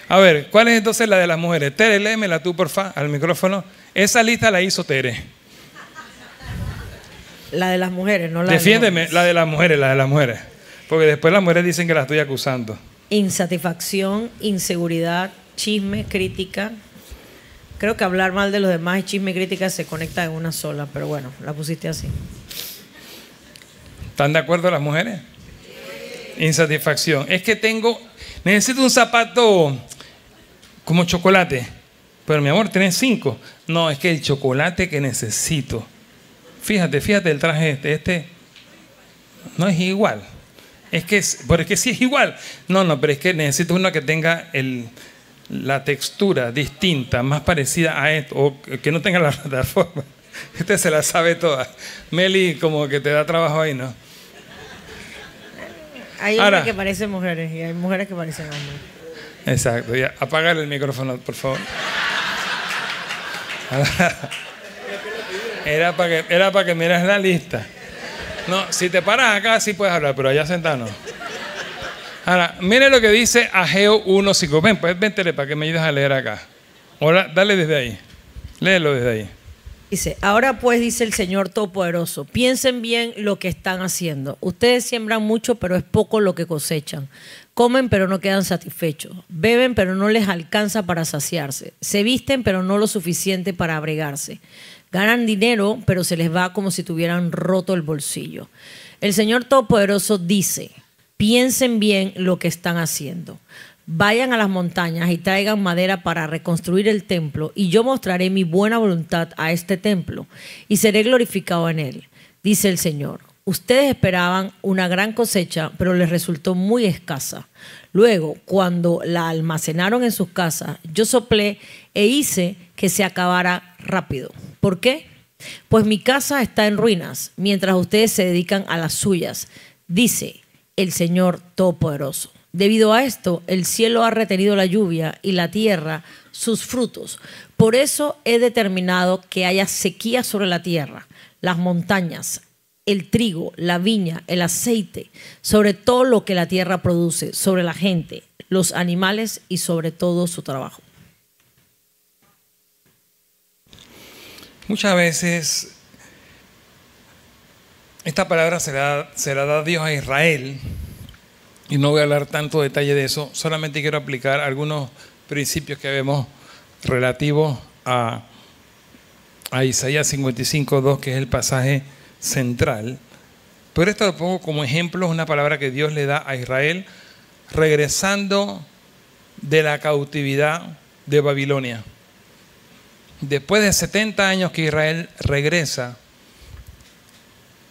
A ver, ¿cuál es entonces la de las mujeres? Tere, léemela tú, porfa, al micrófono. Esa lista la hizo Tere. La de las mujeres, no la Defiéndeme, de la de las mujeres, la de las mujeres. Porque después las mujeres dicen que la estoy acusando. Insatisfacción, inseguridad, chisme, crítica. Creo que hablar mal de los demás y chisme y crítica se conecta en una sola, pero bueno, la pusiste así. ¿Están de acuerdo las mujeres? Insatisfacción. Es que tengo, necesito un zapato como chocolate. Pero mi amor, tenés cinco. No, es que el chocolate que necesito Fíjate, fíjate el traje este. Este no es igual. Es que, pero es que sí es igual. No, no, pero es que necesito uno que tenga la textura distinta, más parecida a esto, o que no tenga la plataforma. Este se la sabe toda. Meli como que te da trabajo ahí, ¿no? Hay hombres que parecen mujeres y hay mujeres que parecen hombres. Exacto. Ya, apágale el micrófono, por favor. Era para que, era para que mires la lista. No, si te paras acá sí puedes hablar, pero allá sentado no. Ahora, mire lo que dice Ageo 1.5. Ven, pues véntele para que me ayudes a leer acá. Ahora, dale desde ahí. Léelo desde ahí. Dice, ahora pues dice el Señor Todopoderoso, piensen bien lo que están haciendo. Ustedes siembran mucho, pero es poco lo que cosechan. Comen, pero no quedan satisfechos. Beben, pero no les alcanza para saciarse. Se visten, pero no lo suficiente para abrigarse. Ganan dinero, pero se les va como si tuvieran roto el bolsillo. El Señor Todopoderoso dice, piensen bien lo que están haciendo. Vayan a las montañas y traigan madera para reconstruir el templo, y yo mostraré mi buena voluntad a este templo, y seré glorificado en él, dice el Señor. Ustedes esperaban una gran cosecha, pero les resultó muy escasa. Luego, cuando la almacenaron en sus casas, yo soplé e hice que se acabara rápido. ¿Por qué? Pues mi casa está en ruinas, mientras ustedes se dedican a las suyas, dice el Señor Todopoderoso. Debido a esto, el cielo ha retenido la lluvia y la tierra sus frutos. Por eso he determinado que haya sequía sobre la tierra, las montañas, el trigo, la viña, el aceite, sobre todo lo que la tierra produce, sobre la gente, los animales y sobre todo su trabajo. Muchas veces esta palabra se la, da Dios a Israel y no voy a hablar tanto detalle de eso, solamente quiero aplicar algunos principios que vemos relativos a, a Isaías 55, 2, que es el pasaje central. Pero esto lo pongo como ejemplo, es una palabra que Dios le da a Israel regresando de la cautividad de Babilonia. Después de 70 años que Israel regresa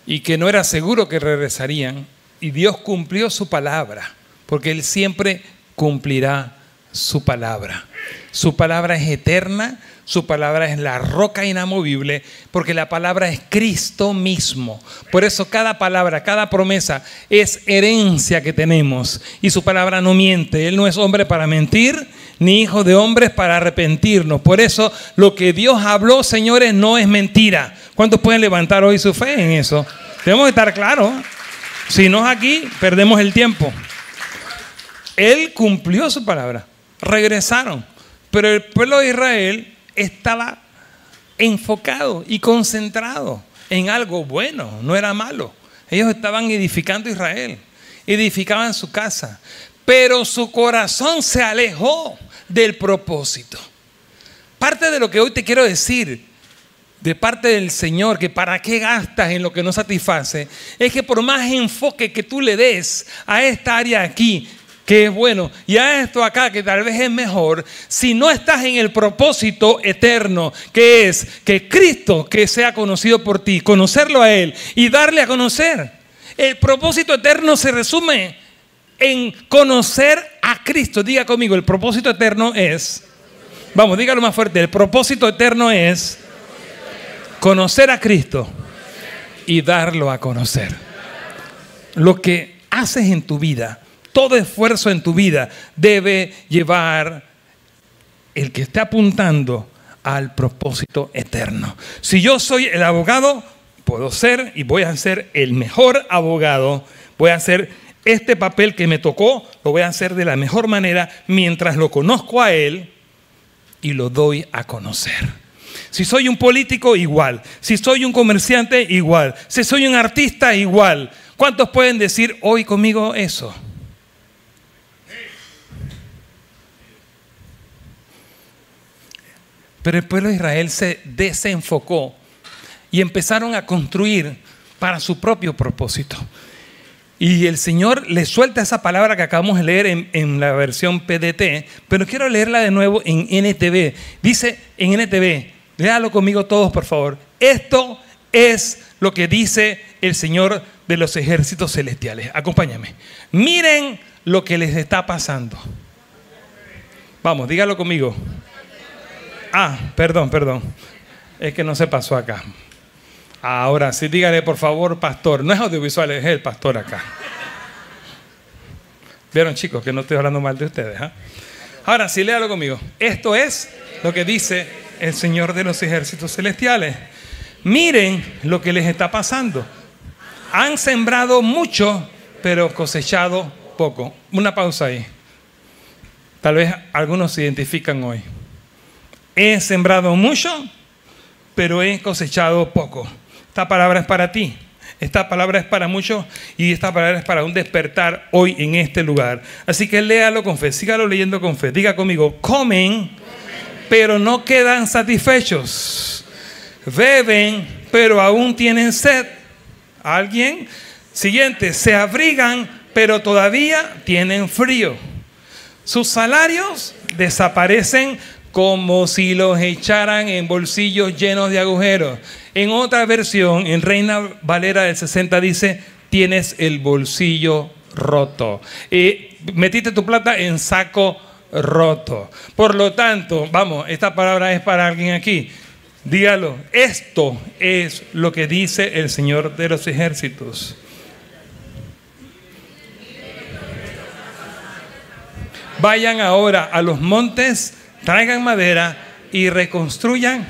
y que no era seguro que regresarían, y Dios cumplió su palabra, porque Él siempre cumplirá su palabra. Su palabra es eterna, su palabra es la roca inamovible, porque la palabra es Cristo mismo. Por eso cada palabra, cada promesa es herencia que tenemos. Y su palabra no miente. Él no es hombre para mentir, ni hijo de hombres para arrepentirnos. Por eso lo que Dios habló, señores, no es mentira. ¿Cuántos pueden levantar hoy su fe en eso? Tenemos que estar claros. Si no es aquí, perdemos el tiempo. Él cumplió su palabra. Regresaron. Pero el pueblo de Israel estaba enfocado y concentrado en algo bueno, no era malo. Ellos estaban edificando Israel, edificaban su casa, pero su corazón se alejó del propósito. Parte de lo que hoy te quiero decir de parte del Señor, que para qué gastas en lo que no satisface, es que por más enfoque que tú le des a esta área aquí, que es bueno, y a esto acá, que tal vez es mejor, si no estás en el propósito eterno, que es que Cristo que sea conocido por ti, conocerlo a Él y darle a conocer. El propósito eterno se resume en conocer a Cristo. Diga conmigo, el propósito eterno es, vamos, dígalo más fuerte, el propósito eterno es conocer a Cristo y darlo a conocer. Lo que haces en tu vida todo esfuerzo en tu vida debe llevar el que esté apuntando al propósito eterno. Si yo soy el abogado, puedo ser y voy a ser el mejor abogado, voy a hacer este papel que me tocó, lo voy a hacer de la mejor manera mientras lo conozco a él y lo doy a conocer. Si soy un político, igual. Si soy un comerciante, igual. Si soy un artista, igual. ¿Cuántos pueden decir hoy conmigo eso? Pero el pueblo de Israel se desenfocó y empezaron a construir para su propio propósito. Y el Señor le suelta esa palabra que acabamos de leer en, la versión PDT, pero quiero leerla de nuevo en NTV. Dice en NTV, léalo conmigo todos por favor. Esto es lo que dice el Señor de los ejércitos celestiales. Acompáñame. Miren lo que les está pasando. Vamos, dígalo conmigo. Ah, perdón, perdón. Es que no se pasó acá. Ahora sí, dígale por favor, pastor. No es audiovisual, es el pastor acá. Vieron, chicos, que no estoy hablando mal de ustedes. ¿ah? Ahora sí, léalo conmigo. Esto es lo que dice el Señor de los ejércitos celestiales. Miren lo que les está pasando. Han sembrado mucho, pero cosechado poco. Una pausa ahí. Tal vez algunos se identifican hoy. He sembrado mucho, pero he cosechado poco. Esta palabra es para ti. Esta palabra es para muchos y esta palabra es para un despertar hoy en este lugar. Así que léalo con fe, sígalo leyendo con fe. Diga conmigo, comen, pero no quedan satisfechos. Beben, pero aún tienen sed. ¿Alguien? Siguiente, se abrigan, pero todavía tienen frío. Sus salarios desaparecen como si los echaran en bolsillos llenos de agujeros. En otra versión, en Reina Valera del 60 dice, tienes el bolsillo roto. Y metiste tu plata en saco roto. Por lo tanto, vamos, esta palabra es para alguien aquí. Dígalo, esto es lo que dice el Señor de los ejércitos. Vayan ahora a los montes traigan madera y reconstruyan.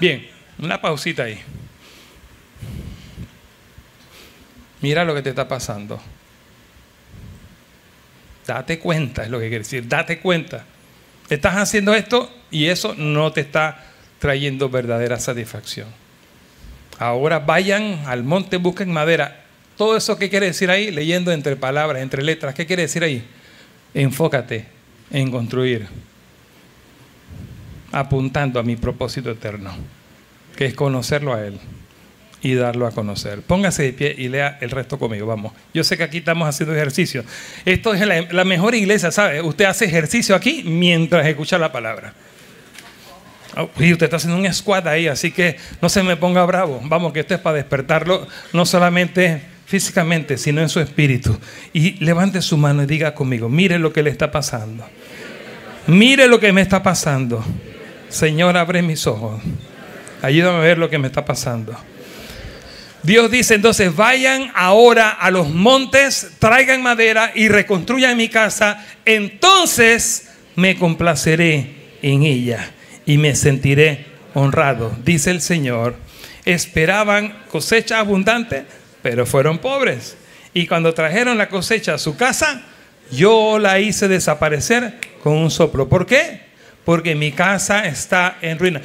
Bien, una pausita ahí. Mira lo que te está pasando. Date cuenta, es lo que quiere decir. Date cuenta. Estás haciendo esto y eso no te está trayendo verdadera satisfacción. Ahora vayan al monte, busquen madera. Todo eso que quiere decir ahí, leyendo entre palabras, entre letras, ¿qué quiere decir ahí? Enfócate en construir apuntando a mi propósito eterno, que es conocerlo a Él y darlo a conocer. Póngase de pie y lea el resto conmigo, vamos. Yo sé que aquí estamos haciendo ejercicio. Esto es la, mejor iglesia, ¿sabe? Usted hace ejercicio aquí mientras escucha la palabra. Oh, y usted está haciendo un squat ahí, así que no se me ponga bravo. Vamos, que esto es para despertarlo, no solamente físicamente, sino en su espíritu. Y levante su mano y diga conmigo, mire lo que le está pasando. Mire lo que me está pasando. Señor, abre mis ojos. Ayúdame a ver lo que me está pasando. Dios dice entonces, vayan ahora a los montes, traigan madera y reconstruyan mi casa, entonces me complaceré en ella y me sentiré honrado, dice el Señor. Esperaban cosecha abundante, pero fueron pobres. Y cuando trajeron la cosecha a su casa, yo la hice desaparecer con un soplo. ¿Por qué? Porque mi casa está en ruina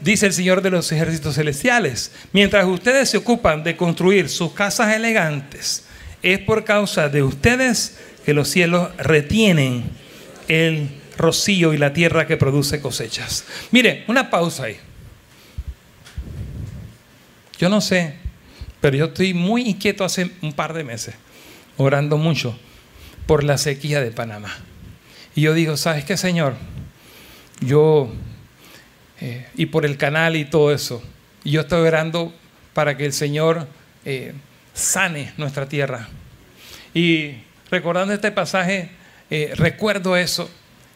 dice el Señor de los ejércitos celestiales, mientras ustedes se ocupan de construir sus casas elegantes, es por causa de ustedes que los cielos retienen el rocío y la tierra que produce cosechas. Mire, una pausa ahí. Yo no sé, pero yo estoy muy inquieto hace un par de meses, orando mucho por la sequía de Panamá. Y yo digo, ¿sabes qué, Señor? Yo eh, y por el canal y todo eso. Y yo estoy orando para que el Señor eh, sane nuestra tierra. Y recordando este pasaje, eh, recuerdo eso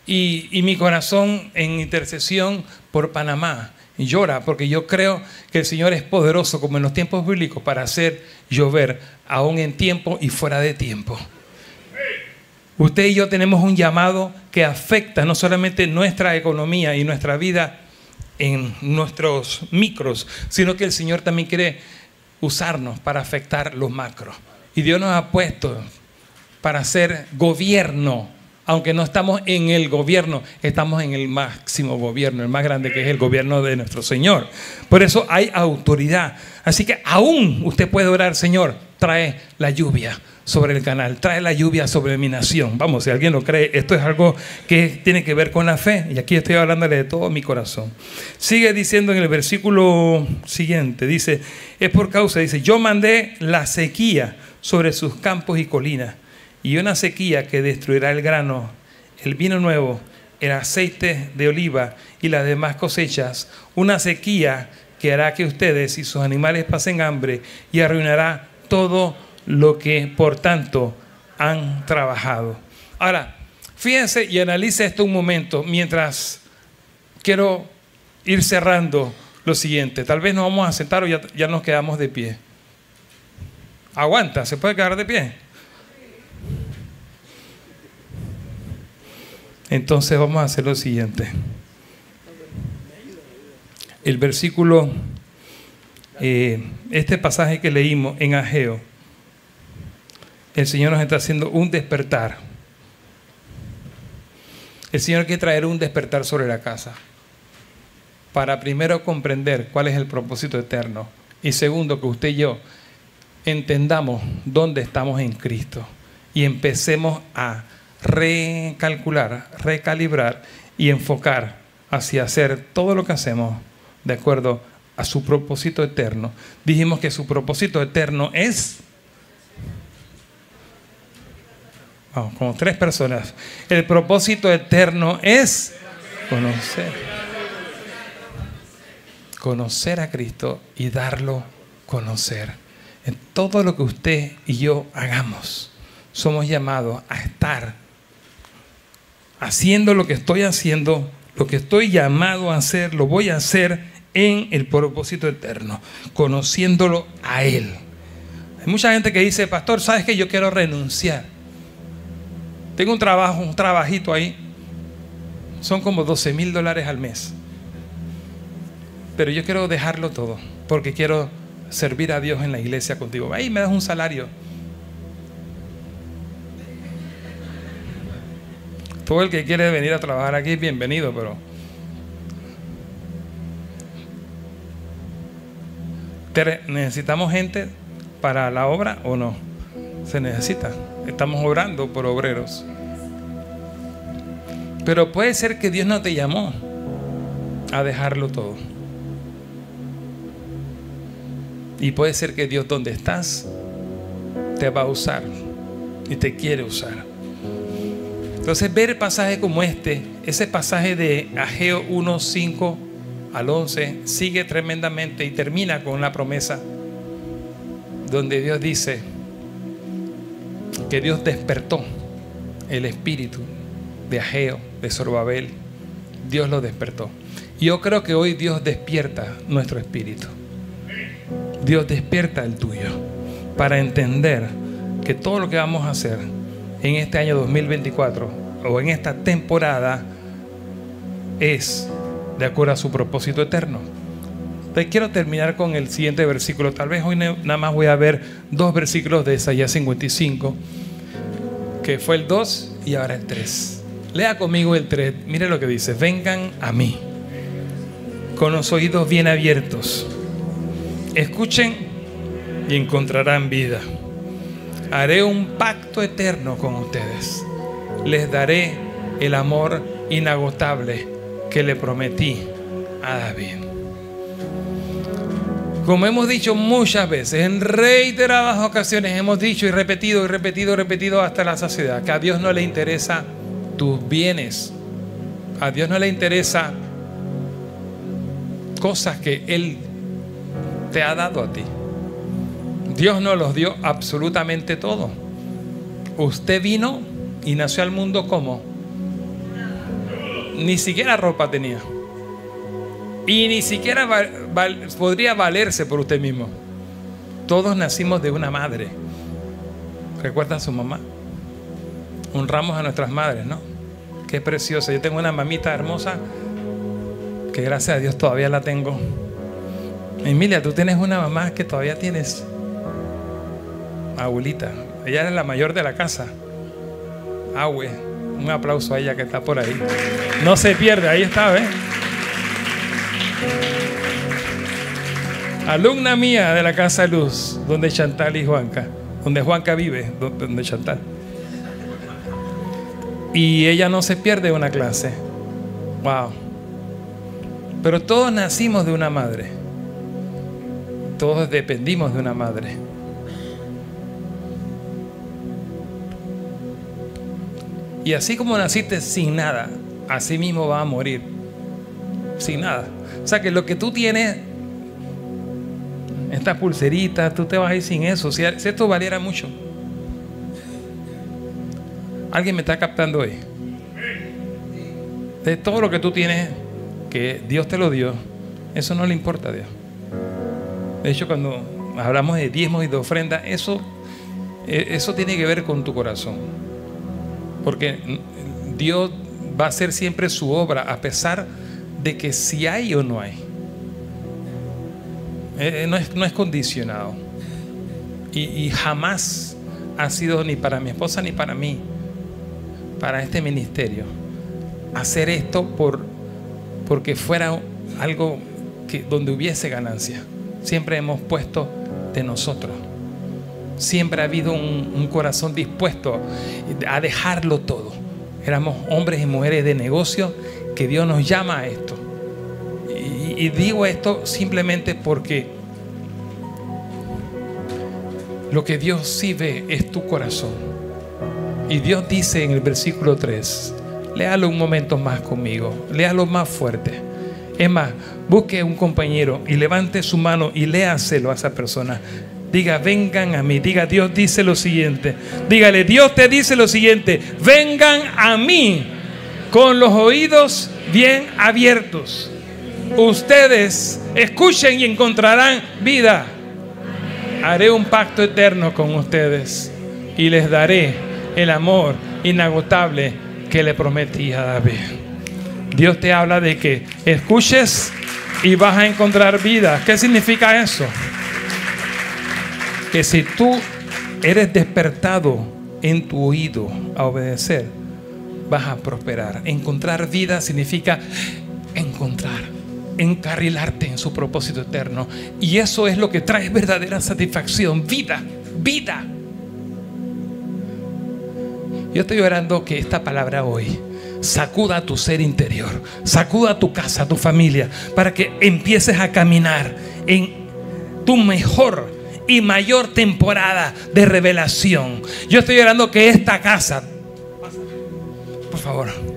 y, y, mi corazón en intercesión por Panamá llora porque yo creo que el Señor es poderoso como en los tiempos bíblicos para hacer llover aún en tiempo y fuera de tiempo. Usted y yo tenemos un llamado que afecta no solamente nuestra economía y nuestra vida en nuestros micros, sino que el Señor también quiere usarnos para afectar los macros. Y Dios nos ha puesto para ser gobierno, aunque no estamos en el gobierno, estamos en el máximo gobierno, el más grande que es el gobierno de nuestro Señor. Por eso hay autoridad. Así que aún usted puede orar, Señor, trae la lluvia sobre el canal, trae la lluvia sobre mi nación. Vamos, si alguien lo cree, esto es algo que tiene que ver con la fe. Y aquí estoy hablándole de todo mi corazón. Sigue diciendo en el versículo siguiente, dice, es por causa, dice, yo mandé la sequía sobre sus campos y colinas, y una sequía que destruirá el grano, el vino nuevo, el aceite de oliva y las demás cosechas, una sequía que hará que ustedes y sus animales pasen hambre y arruinará todo lo que por tanto han trabajado. Ahora, fíjense y analice esto un momento mientras quiero ir cerrando lo siguiente. Tal vez nos vamos a sentar o ya, ya nos quedamos de pie. Aguanta, ¿se puede quedar de pie? Entonces vamos a hacer lo siguiente. El versículo, eh, este pasaje que leímos en Ageo, el Señor nos está haciendo un despertar. El Señor quiere traer un despertar sobre la casa. Para primero comprender cuál es el propósito eterno. Y segundo, que usted y yo entendamos dónde estamos en Cristo. Y empecemos a recalcular, recalibrar y enfocar hacia hacer todo lo que hacemos de acuerdo a su propósito eterno. Dijimos que su propósito eterno es como tres personas. El propósito eterno es conocer. Conocer a Cristo y darlo conocer. En todo lo que usted y yo hagamos, somos llamados a estar haciendo lo que estoy haciendo, lo que estoy llamado a hacer, lo voy a hacer en el propósito eterno, conociéndolo a Él. Hay mucha gente que dice, pastor, ¿sabes que yo quiero renunciar? Tengo un trabajo, un trabajito ahí. Son como 12 mil dólares al mes. Pero yo quiero dejarlo todo porque quiero servir a Dios en la iglesia contigo. Ahí me das un salario. Todo el que quiere venir a trabajar aquí, bienvenido, pero ¿necesitamos gente para la obra o no? Se necesita. Estamos orando por obreros. Pero puede ser que Dios no te llamó a dejarlo todo. Y puede ser que Dios donde estás te va a usar y te quiere usar. Entonces ver pasajes como este, ese pasaje de Ageo 1, 5 al 11, sigue tremendamente y termina con una promesa donde Dios dice que Dios despertó el espíritu de Ageo, de Zorobabel. Dios lo despertó. Yo creo que hoy Dios despierta nuestro espíritu. Dios despierta el tuyo para entender que todo lo que vamos a hacer en este año 2024 o en esta temporada es de acuerdo a su propósito eterno. Te quiero terminar con el siguiente versículo. Tal vez hoy nada más voy a ver dos versículos de Isaías 55, que fue el 2 y ahora el 3. Lea conmigo el 3. Mire lo que dice. Vengan a mí con los oídos bien abiertos. Escuchen y encontrarán vida. Haré un pacto eterno con ustedes. Les daré el amor inagotable que le prometí a David. Como hemos dicho muchas veces, en reiteradas ocasiones hemos dicho y repetido y repetido y repetido hasta la saciedad, que a Dios no le interesa tus bienes. A Dios no le interesa cosas que Él te ha dado a ti. Dios nos los dio absolutamente todo. Usted vino y nació al mundo como ni siquiera ropa tenía. Y ni siquiera podría valerse por usted mismo. Todos nacimos de una madre. ¿Recuerdan su mamá? Honramos a nuestras madres, ¿no? Qué preciosa. Yo tengo una mamita hermosa que gracias a Dios todavía la tengo. Emilia, tú tienes una mamá que todavía tienes. Abuelita. Ella es la mayor de la casa. Abue. Un aplauso a ella que está por ahí. No se pierde, ahí está, ¿ves? Alumna mía de la Casa Luz, donde Chantal y Juanca, donde Juanca vive, donde Chantal. Y ella no se pierde una clase. Wow. Pero todos nacimos de una madre. Todos dependimos de una madre. Y así como naciste sin nada, así mismo vas a morir. Sin nada. O sea que lo que tú tienes, esta pulserita, tú te vas a ir sin eso. Si, esto valiera mucho. ¿Alguien me está captando hoy? De todo lo que tú tienes, que Dios te lo dio, eso no le importa a Dios. De hecho, cuando hablamos de diezmos y de ofrenda, eso, e, eso tiene que ver con tu corazón. Porque Dios va a hacer siempre su obra a pesar de que si hay o no hay. Eh, eh, no, es, condicionado. Y, jamás ha sido ni para mi esposa ni para mí, para este ministerio, hacer esto por, porque fuera algo que, donde hubiese ganancia. Siempre hemos puesto de nosotros. Siempre ha habido un corazón dispuesto a dejarlo todo. Éramos hombres y mujeres de negocio que Dios nos llama a esto. Y, digo esto simplemente porque lo que Dios sí ve es tu corazón. Y Dios dice en el versículo 3, léalo un momento más conmigo, léalo más fuerte. Es más, busque un compañero y levante su mano y léaselo a esa persona. Diga, vengan a mí. Diga, Dios dice lo siguiente. Dígale, Dios te dice lo siguiente. Vengan a mí con los oídos bien abiertos. Ustedes escuchen y encontrarán vida. Haré un pacto eterno con ustedes y les daré el amor inagotable que le prometí a David. Dios te habla de que escuches y vas a encontrar vida. ¿Qué significa eso? Que si tú eres despertado en tu oído a obedecer, vas a prosperar. Encontrar vida significa encontrar, encarrilarte en su propósito eterno. Y eso es lo que trae verdadera satisfacción, vida, vida. Yo estoy orando que esta palabra hoy sacuda tu ser interior, sacuda tu casa, tu familia, para que empieces a caminar en tu mejor y mayor temporada de revelación. Yo estoy orando que esta casa, por favor.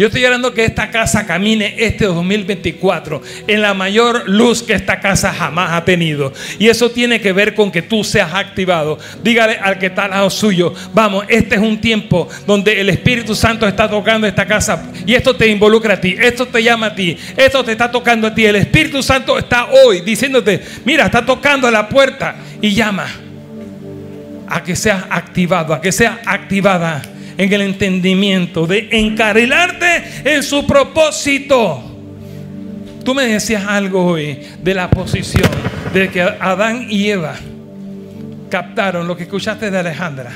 Yo estoy orando que esta casa camine este 2024 en la mayor luz que esta casa jamás ha tenido. Y eso tiene que ver con que tú seas activado. Dígale al que está al lado suyo, vamos, este es un tiempo donde el Espíritu Santo está tocando esta casa y esto te involucra a ti, esto te llama a ti, esto te está tocando a ti. El Espíritu Santo está hoy diciéndote, mira, está tocando la puerta y llama a que seas activado, a que seas activada en el entendimiento, de encarrilarte en su propósito. Tú me decías algo hoy de la posición, de que Adán y Eva captaron lo que escuchaste de Alejandra.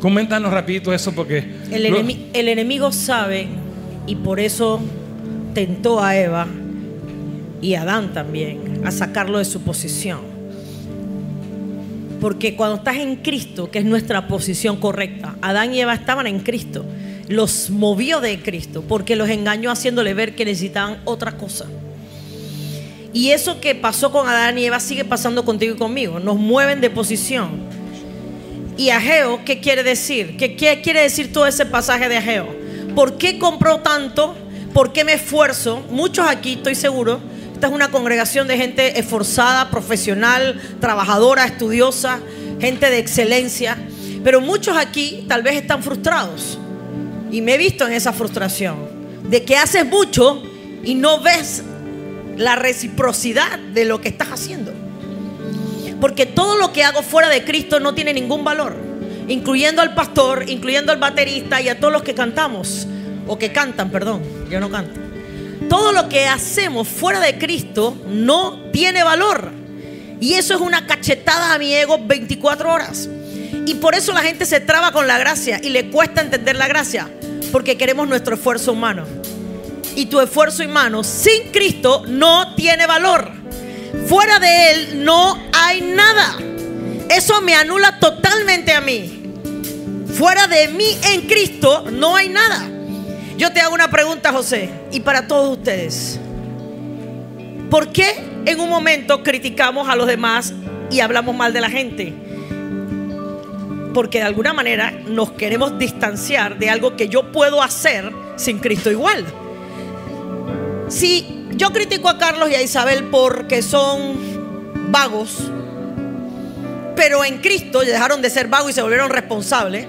Coméntanos rapidito eso porque... El, el enemigo sabe y por eso tentó a Eva y a Adán también a sacarlo de su posición. Porque cuando estás en Cristo, que es nuestra posición correcta, Adán y Eva estaban en Cristo, los movió de Cristo, porque los engañó haciéndole ver que necesitaban otra cosa. Y eso que pasó con Adán y Eva sigue pasando contigo y conmigo. Nos mueven de posición. ¿Y Ageo qué quiere decir? ¿Qué, quiere decir todo ese pasaje de Ageo? ¿Por qué compró tanto? ¿Por qué me esfuerzo? Muchos aquí, estoy seguro, esta es una congregación de gente esforzada, profesional, trabajadora, estudiosa, gente de excelencia. Pero muchos aquí tal vez están frustrados. Y me he visto en esa frustración. De que haces mucho y no ves la reciprocidad de lo que estás haciendo. Porque todo lo que hago fuera de Cristo no tiene ningún valor. Incluyendo al pastor, incluyendo al baterista y a todos los que cantamos. O que cantan, perdón. Yo no canto todo lo que hacemos fuera de Cristo no tiene valor. Y eso es una cachetada a mi ego 24 horas. Y por eso la gente se traba con la gracia y le cuesta entender la gracia. Porque queremos nuestro esfuerzo humano. Y tu esfuerzo humano sin Cristo no tiene valor. Fuera de Él no hay nada. Eso me anula totalmente a mí. Fuera de mí en Cristo no hay nada. Yo te hago una pregunta, José, y para todos ustedes. ¿Por qué en un momento criticamos a los demás y hablamos mal de la gente? Porque de alguna manera nos queremos distanciar de algo que yo puedo hacer sin Cristo igual. Si yo critico a Carlos y a Isabel porque son vagos, pero en Cristo dejaron de ser vagos y se volvieron responsables,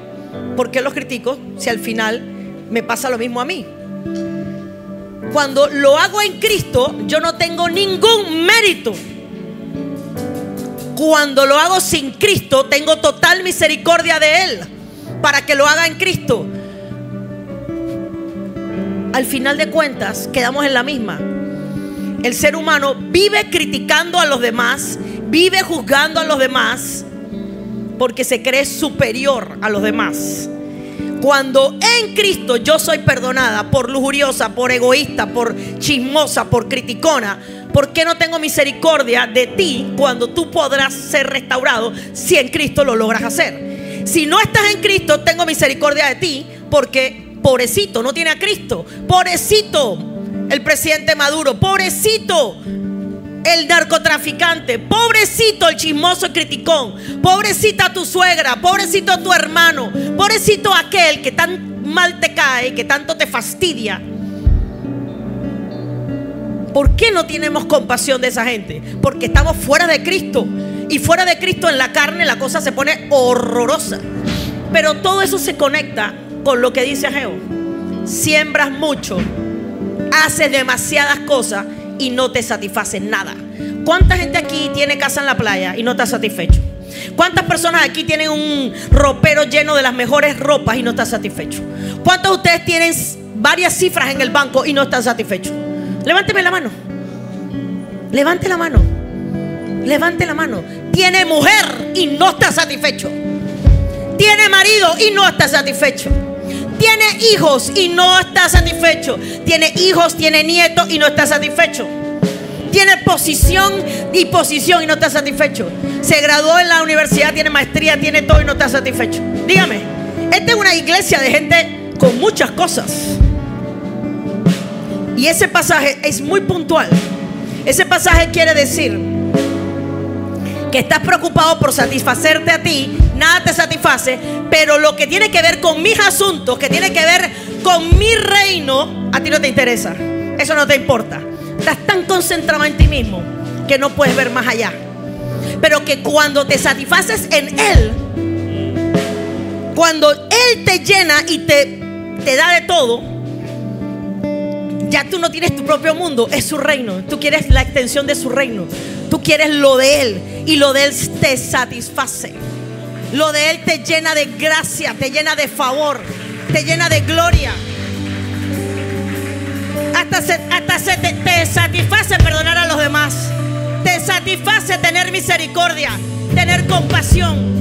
¿por qué los critico si al final me pasa lo mismo a mí. Cuando lo hago en Cristo, yo no tengo ningún mérito. Cuando lo hago sin Cristo, tengo total misericordia de Él para que lo haga en Cristo. Al final de cuentas, quedamos en la misma. El ser humano vive criticando a los demás, vive juzgando a los demás, porque se cree superior a los demás. Cuando en Cristo yo soy perdonada por lujuriosa, por egoísta, por chismosa, por criticona, ¿por qué no tengo misericordia de ti cuando tú podrás ser restaurado si en Cristo lo logras hacer? Si no estás en Cristo, tengo misericordia de ti porque pobrecito, no tiene a Cristo. Pobrecito el presidente Maduro, pobrecito el narcotraficante, pobrecito el chismoso criticón, pobrecita tu suegra, pobrecito tu hermano, pobrecito aquel que tan mal te cae, que tanto te fastidia. ¿Por qué no tenemos compasión de esa gente? Porque estamos fuera de Cristo. Y fuera de Cristo en la carne la cosa se pone horrorosa. Pero todo eso se conecta con lo que dice Ageo. Siembras mucho, haces demasiadas cosas y no te satisface nada. ¿Cuánta gente aquí tiene casa en la playa y no está satisfecho? ¿Cuántas personas aquí tienen un ropero lleno de las mejores ropas y no está satisfecho? ¿Cuántos de ustedes tienen varias cifras en el banco y no están satisfechos? Levánteme la mano. Levante la mano. Levante la mano. Tiene mujer y no está satisfecho. Tiene marido y no está satisfecho. Tiene hijos y no está satisfecho. Tiene hijos, tiene nietos y no está satisfecho. Tiene posición y posición y no está satisfecho. Se graduó en la universidad, tiene maestría, tiene todo y no está satisfecho. Dígame, esta es una iglesia de gente con muchas cosas. Y ese pasaje es muy puntual. Ese pasaje quiere decir estás preocupado por satisfacerte a ti, nada te satisface, pero lo que tiene que ver con mis asuntos, que tiene que ver con mi reino, a ti no te interesa. Eso no te importa. Estás tan concentrado en ti mismo que no puedes ver más allá. Pero que cuando te satisfaces en Él, cuando Él te llena y te, te da de todo, ya tú no tienes tu propio mundo, es su reino. Tú quieres la extensión de su reino. Tú quieres lo de Él y lo de Él te satisface. Lo de Él te llena de gracia, te llena de favor, te llena de gloria. Hasta, se, hasta te satisface perdonar a los demás. Te satisface tener misericordia, tener compasión.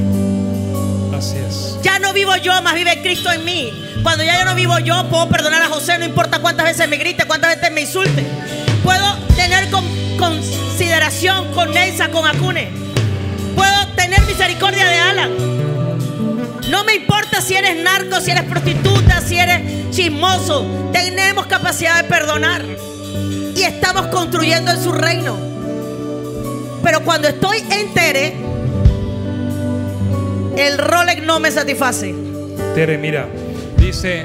Ya no vivo yo, más vive Cristo en mí. Cuando ya yo no vivo yo, puedo perdonar a José, no importa cuántas veces me grite, cuántas veces me insulte. Puedo tener con- consideración con Neisa, con Acune. Puedo tener misericordia de Alan. No me importa si eres narco, si eres prostituta, si eres chismoso. Tenemos capacidad de perdonar. Y estamos construyendo en su reino. Pero cuando estoy entere, el Rolex no me satisface. Tere, mira, dice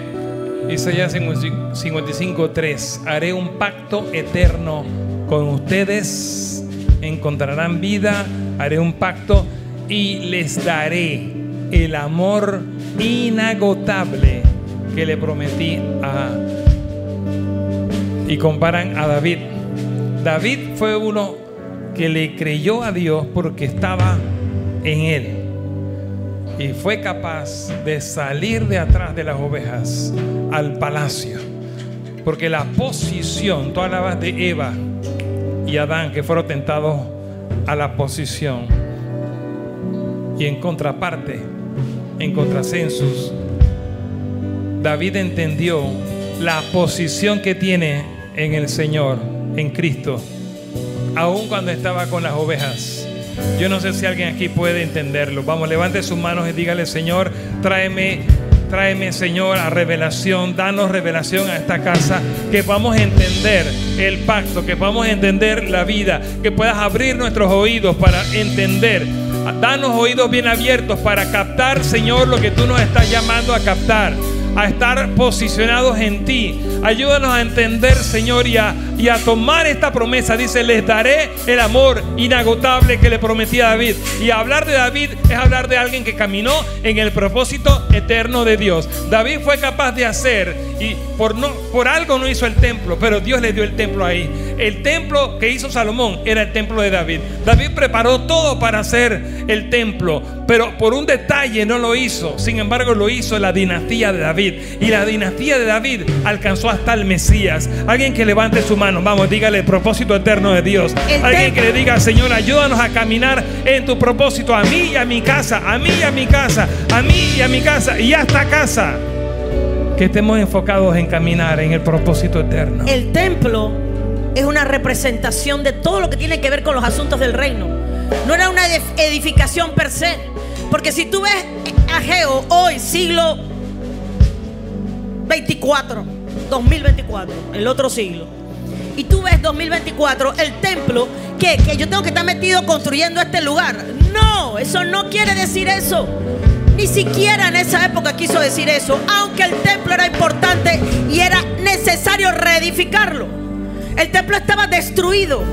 Isaías 55:3, haré un pacto eterno con ustedes, encontrarán vida, haré un pacto y les daré el amor inagotable que le prometí a... Y comparan a David. David fue uno que le creyó a Dios porque estaba en él y fue capaz de salir de atrás de las ovejas al palacio. Porque la posición, tú hablabas de Eva y Adán que fueron tentados a la posición. Y en contraparte, en contrasensus, David entendió la posición que tiene en el Señor, en Cristo, aun cuando estaba con las ovejas. Yo no sé si alguien aquí puede entenderlo. Vamos, levante sus manos y dígale, Señor, tráeme, tráeme, Señor, a revelación, danos revelación a esta casa, que podamos entender el pacto, que podamos entender la vida, que puedas abrir nuestros oídos para entender. Danos oídos bien abiertos para captar, Señor, lo que tú nos estás llamando a captar a estar posicionados en ti. Ayúdanos a entender, Señor, y a, y a tomar esta promesa. Dice, les daré el amor inagotable que le prometí a David. Y hablar de David es hablar de alguien que caminó en el propósito eterno de Dios. David fue capaz de hacer, y por, no, por algo no hizo el templo, pero Dios le dio el templo ahí. El templo que hizo Salomón era el templo de David. David preparó todo para hacer el templo, pero por un detalle no lo hizo. Sin embargo, lo hizo la dinastía de David. Y la dinastía de David alcanzó hasta el Mesías. Alguien que levante su mano, vamos, dígale el propósito eterno de Dios. El Alguien que le diga, Señor, ayúdanos a caminar en tu propósito, a mí y a mi casa, a mí y a mi casa, a mí y a mi casa y hasta casa. Que estemos enfocados en caminar en el propósito eterno. El templo es una representación de todo lo que tiene que ver con los asuntos del reino. No era una edif- edificación per se. Porque si tú ves a Geo hoy, siglo 24, 2024, el otro siglo, y tú ves 2024, el templo, que, que yo tengo que estar metido construyendo este lugar. No, eso no quiere decir eso. Ni siquiera en esa época quiso decir eso, aunque el templo era importante y era necesario reedificarlo. El templo estaba destruido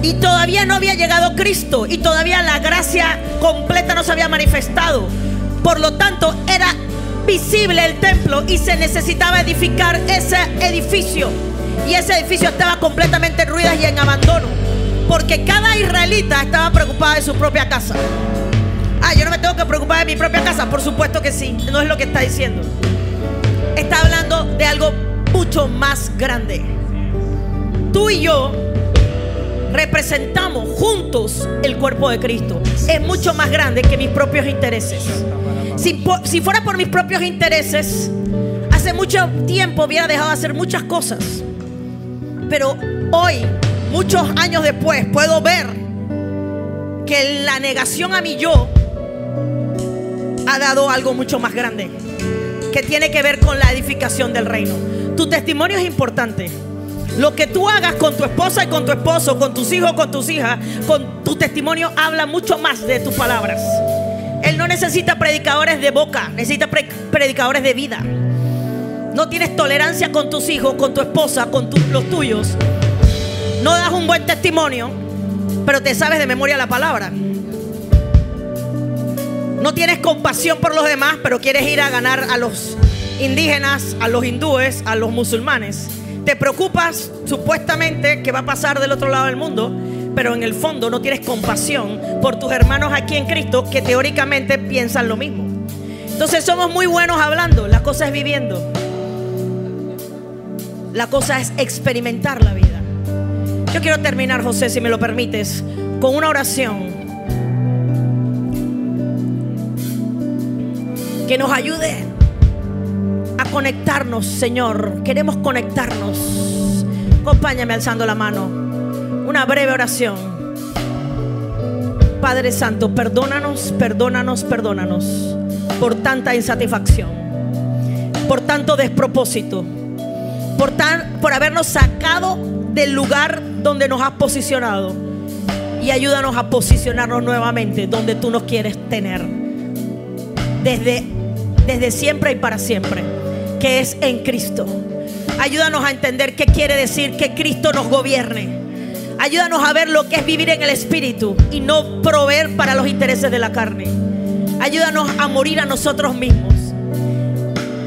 y todavía no había llegado Cristo y todavía la gracia completa no se había manifestado. Por lo tanto, era visible el templo y se necesitaba edificar ese edificio. Y ese edificio estaba completamente en ruinas y en abandono. Porque cada israelita estaba preocupada de su propia casa. Ah, yo no me tengo que preocupar de mi propia casa. Por supuesto que sí. No es lo que está diciendo. Está hablando de algo mucho más grande. Tú y yo representamos juntos el cuerpo de Cristo. Es mucho más grande que mis propios intereses. Si, fuera por mis propios intereses, hace mucho tiempo hubiera dejado de hacer muchas cosas. Pero hoy, muchos años después, puedo ver que la negación a mi yo ha dado algo mucho más grande, que tiene que ver con la edificación del reino. Tu testimonio es importante. Lo que tú hagas con tu esposa y con tu esposo, con tus hijos, con tus hijas, con tu testimonio, habla mucho más de tus palabras. Él no necesita predicadores de boca, necesita predicadores de vida. No tienes tolerancia con tus hijos, con tu esposa, con los tuyos. No das un buen testimonio, pero te sabes de memoria la palabra. No tienes compasión por los demás, pero quieres ir a ganar a los indígenas, a los hindúes, a los musulmanes. Te preocupas supuestamente que va a pasar del otro lado del mundo, pero en el fondo no tienes compasión por tus hermanos aquí en Cristo que teóricamente piensan lo mismo. Entonces somos muy buenos hablando, la cosa es viviendo. La cosa es experimentar la vida. Yo quiero terminar, José, si me lo permites, con una oración que nos ayude a conectarnos, Señor. Queremos conectarnos. Acompáñame alzando la mano. Una breve oración. Padre Santo, perdónanos, perdónanos, perdónanos por tanta insatisfacción, por tanto despropósito, por, tan, por habernos sacado del lugar donde nos has posicionado y ayúdanos a posicionarnos nuevamente donde tú nos quieres tener. Desde desde siempre y para siempre, que es en Cristo. Ayúdanos a entender qué quiere decir que Cristo nos gobierne. Ayúdanos a ver lo que es vivir en el Espíritu y no proveer para los intereses de la carne. Ayúdanos a morir a nosotros mismos.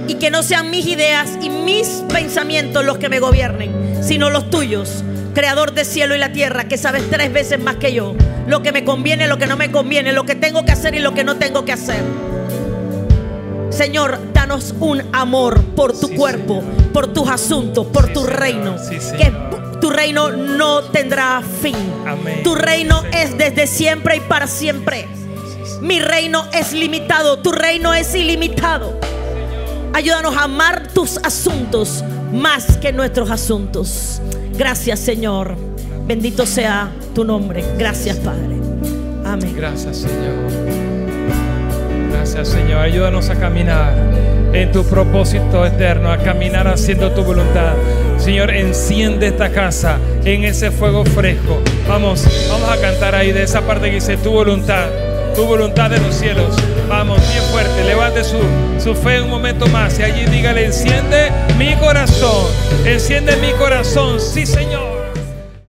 Y que no sean mis ideas y mis pensamientos los que me gobiernen, sino los tuyos. Creador de cielo y la tierra, que sabes tres veces más que yo. Lo que me conviene, lo que no me conviene, lo que tengo que hacer y lo que no tengo que hacer. Señor, danos un amor por tu cuerpo, por tus asuntos, por tu reino. que tu reino no tendrá fin. Tu reino es desde siempre y para siempre. Mi reino es limitado, tu reino es ilimitado. Ayúdanos a amar tus asuntos más que nuestros asuntos. Gracias, Señor. Bendito sea tu nombre. Gracias, Padre. Amén. Gracias, Señor. Gracias, Señor. Ayúdanos a caminar en tu propósito eterno, a caminar haciendo tu voluntad. Señor, enciende esta casa en ese fuego fresco. Vamos, vamos a cantar ahí de esa parte que dice tu voluntad, tu voluntad de los cielos. Vamos, bien fuerte, levante su, su fe un momento más y allí dígale, enciende mi corazón, enciende mi corazón, sí Señor.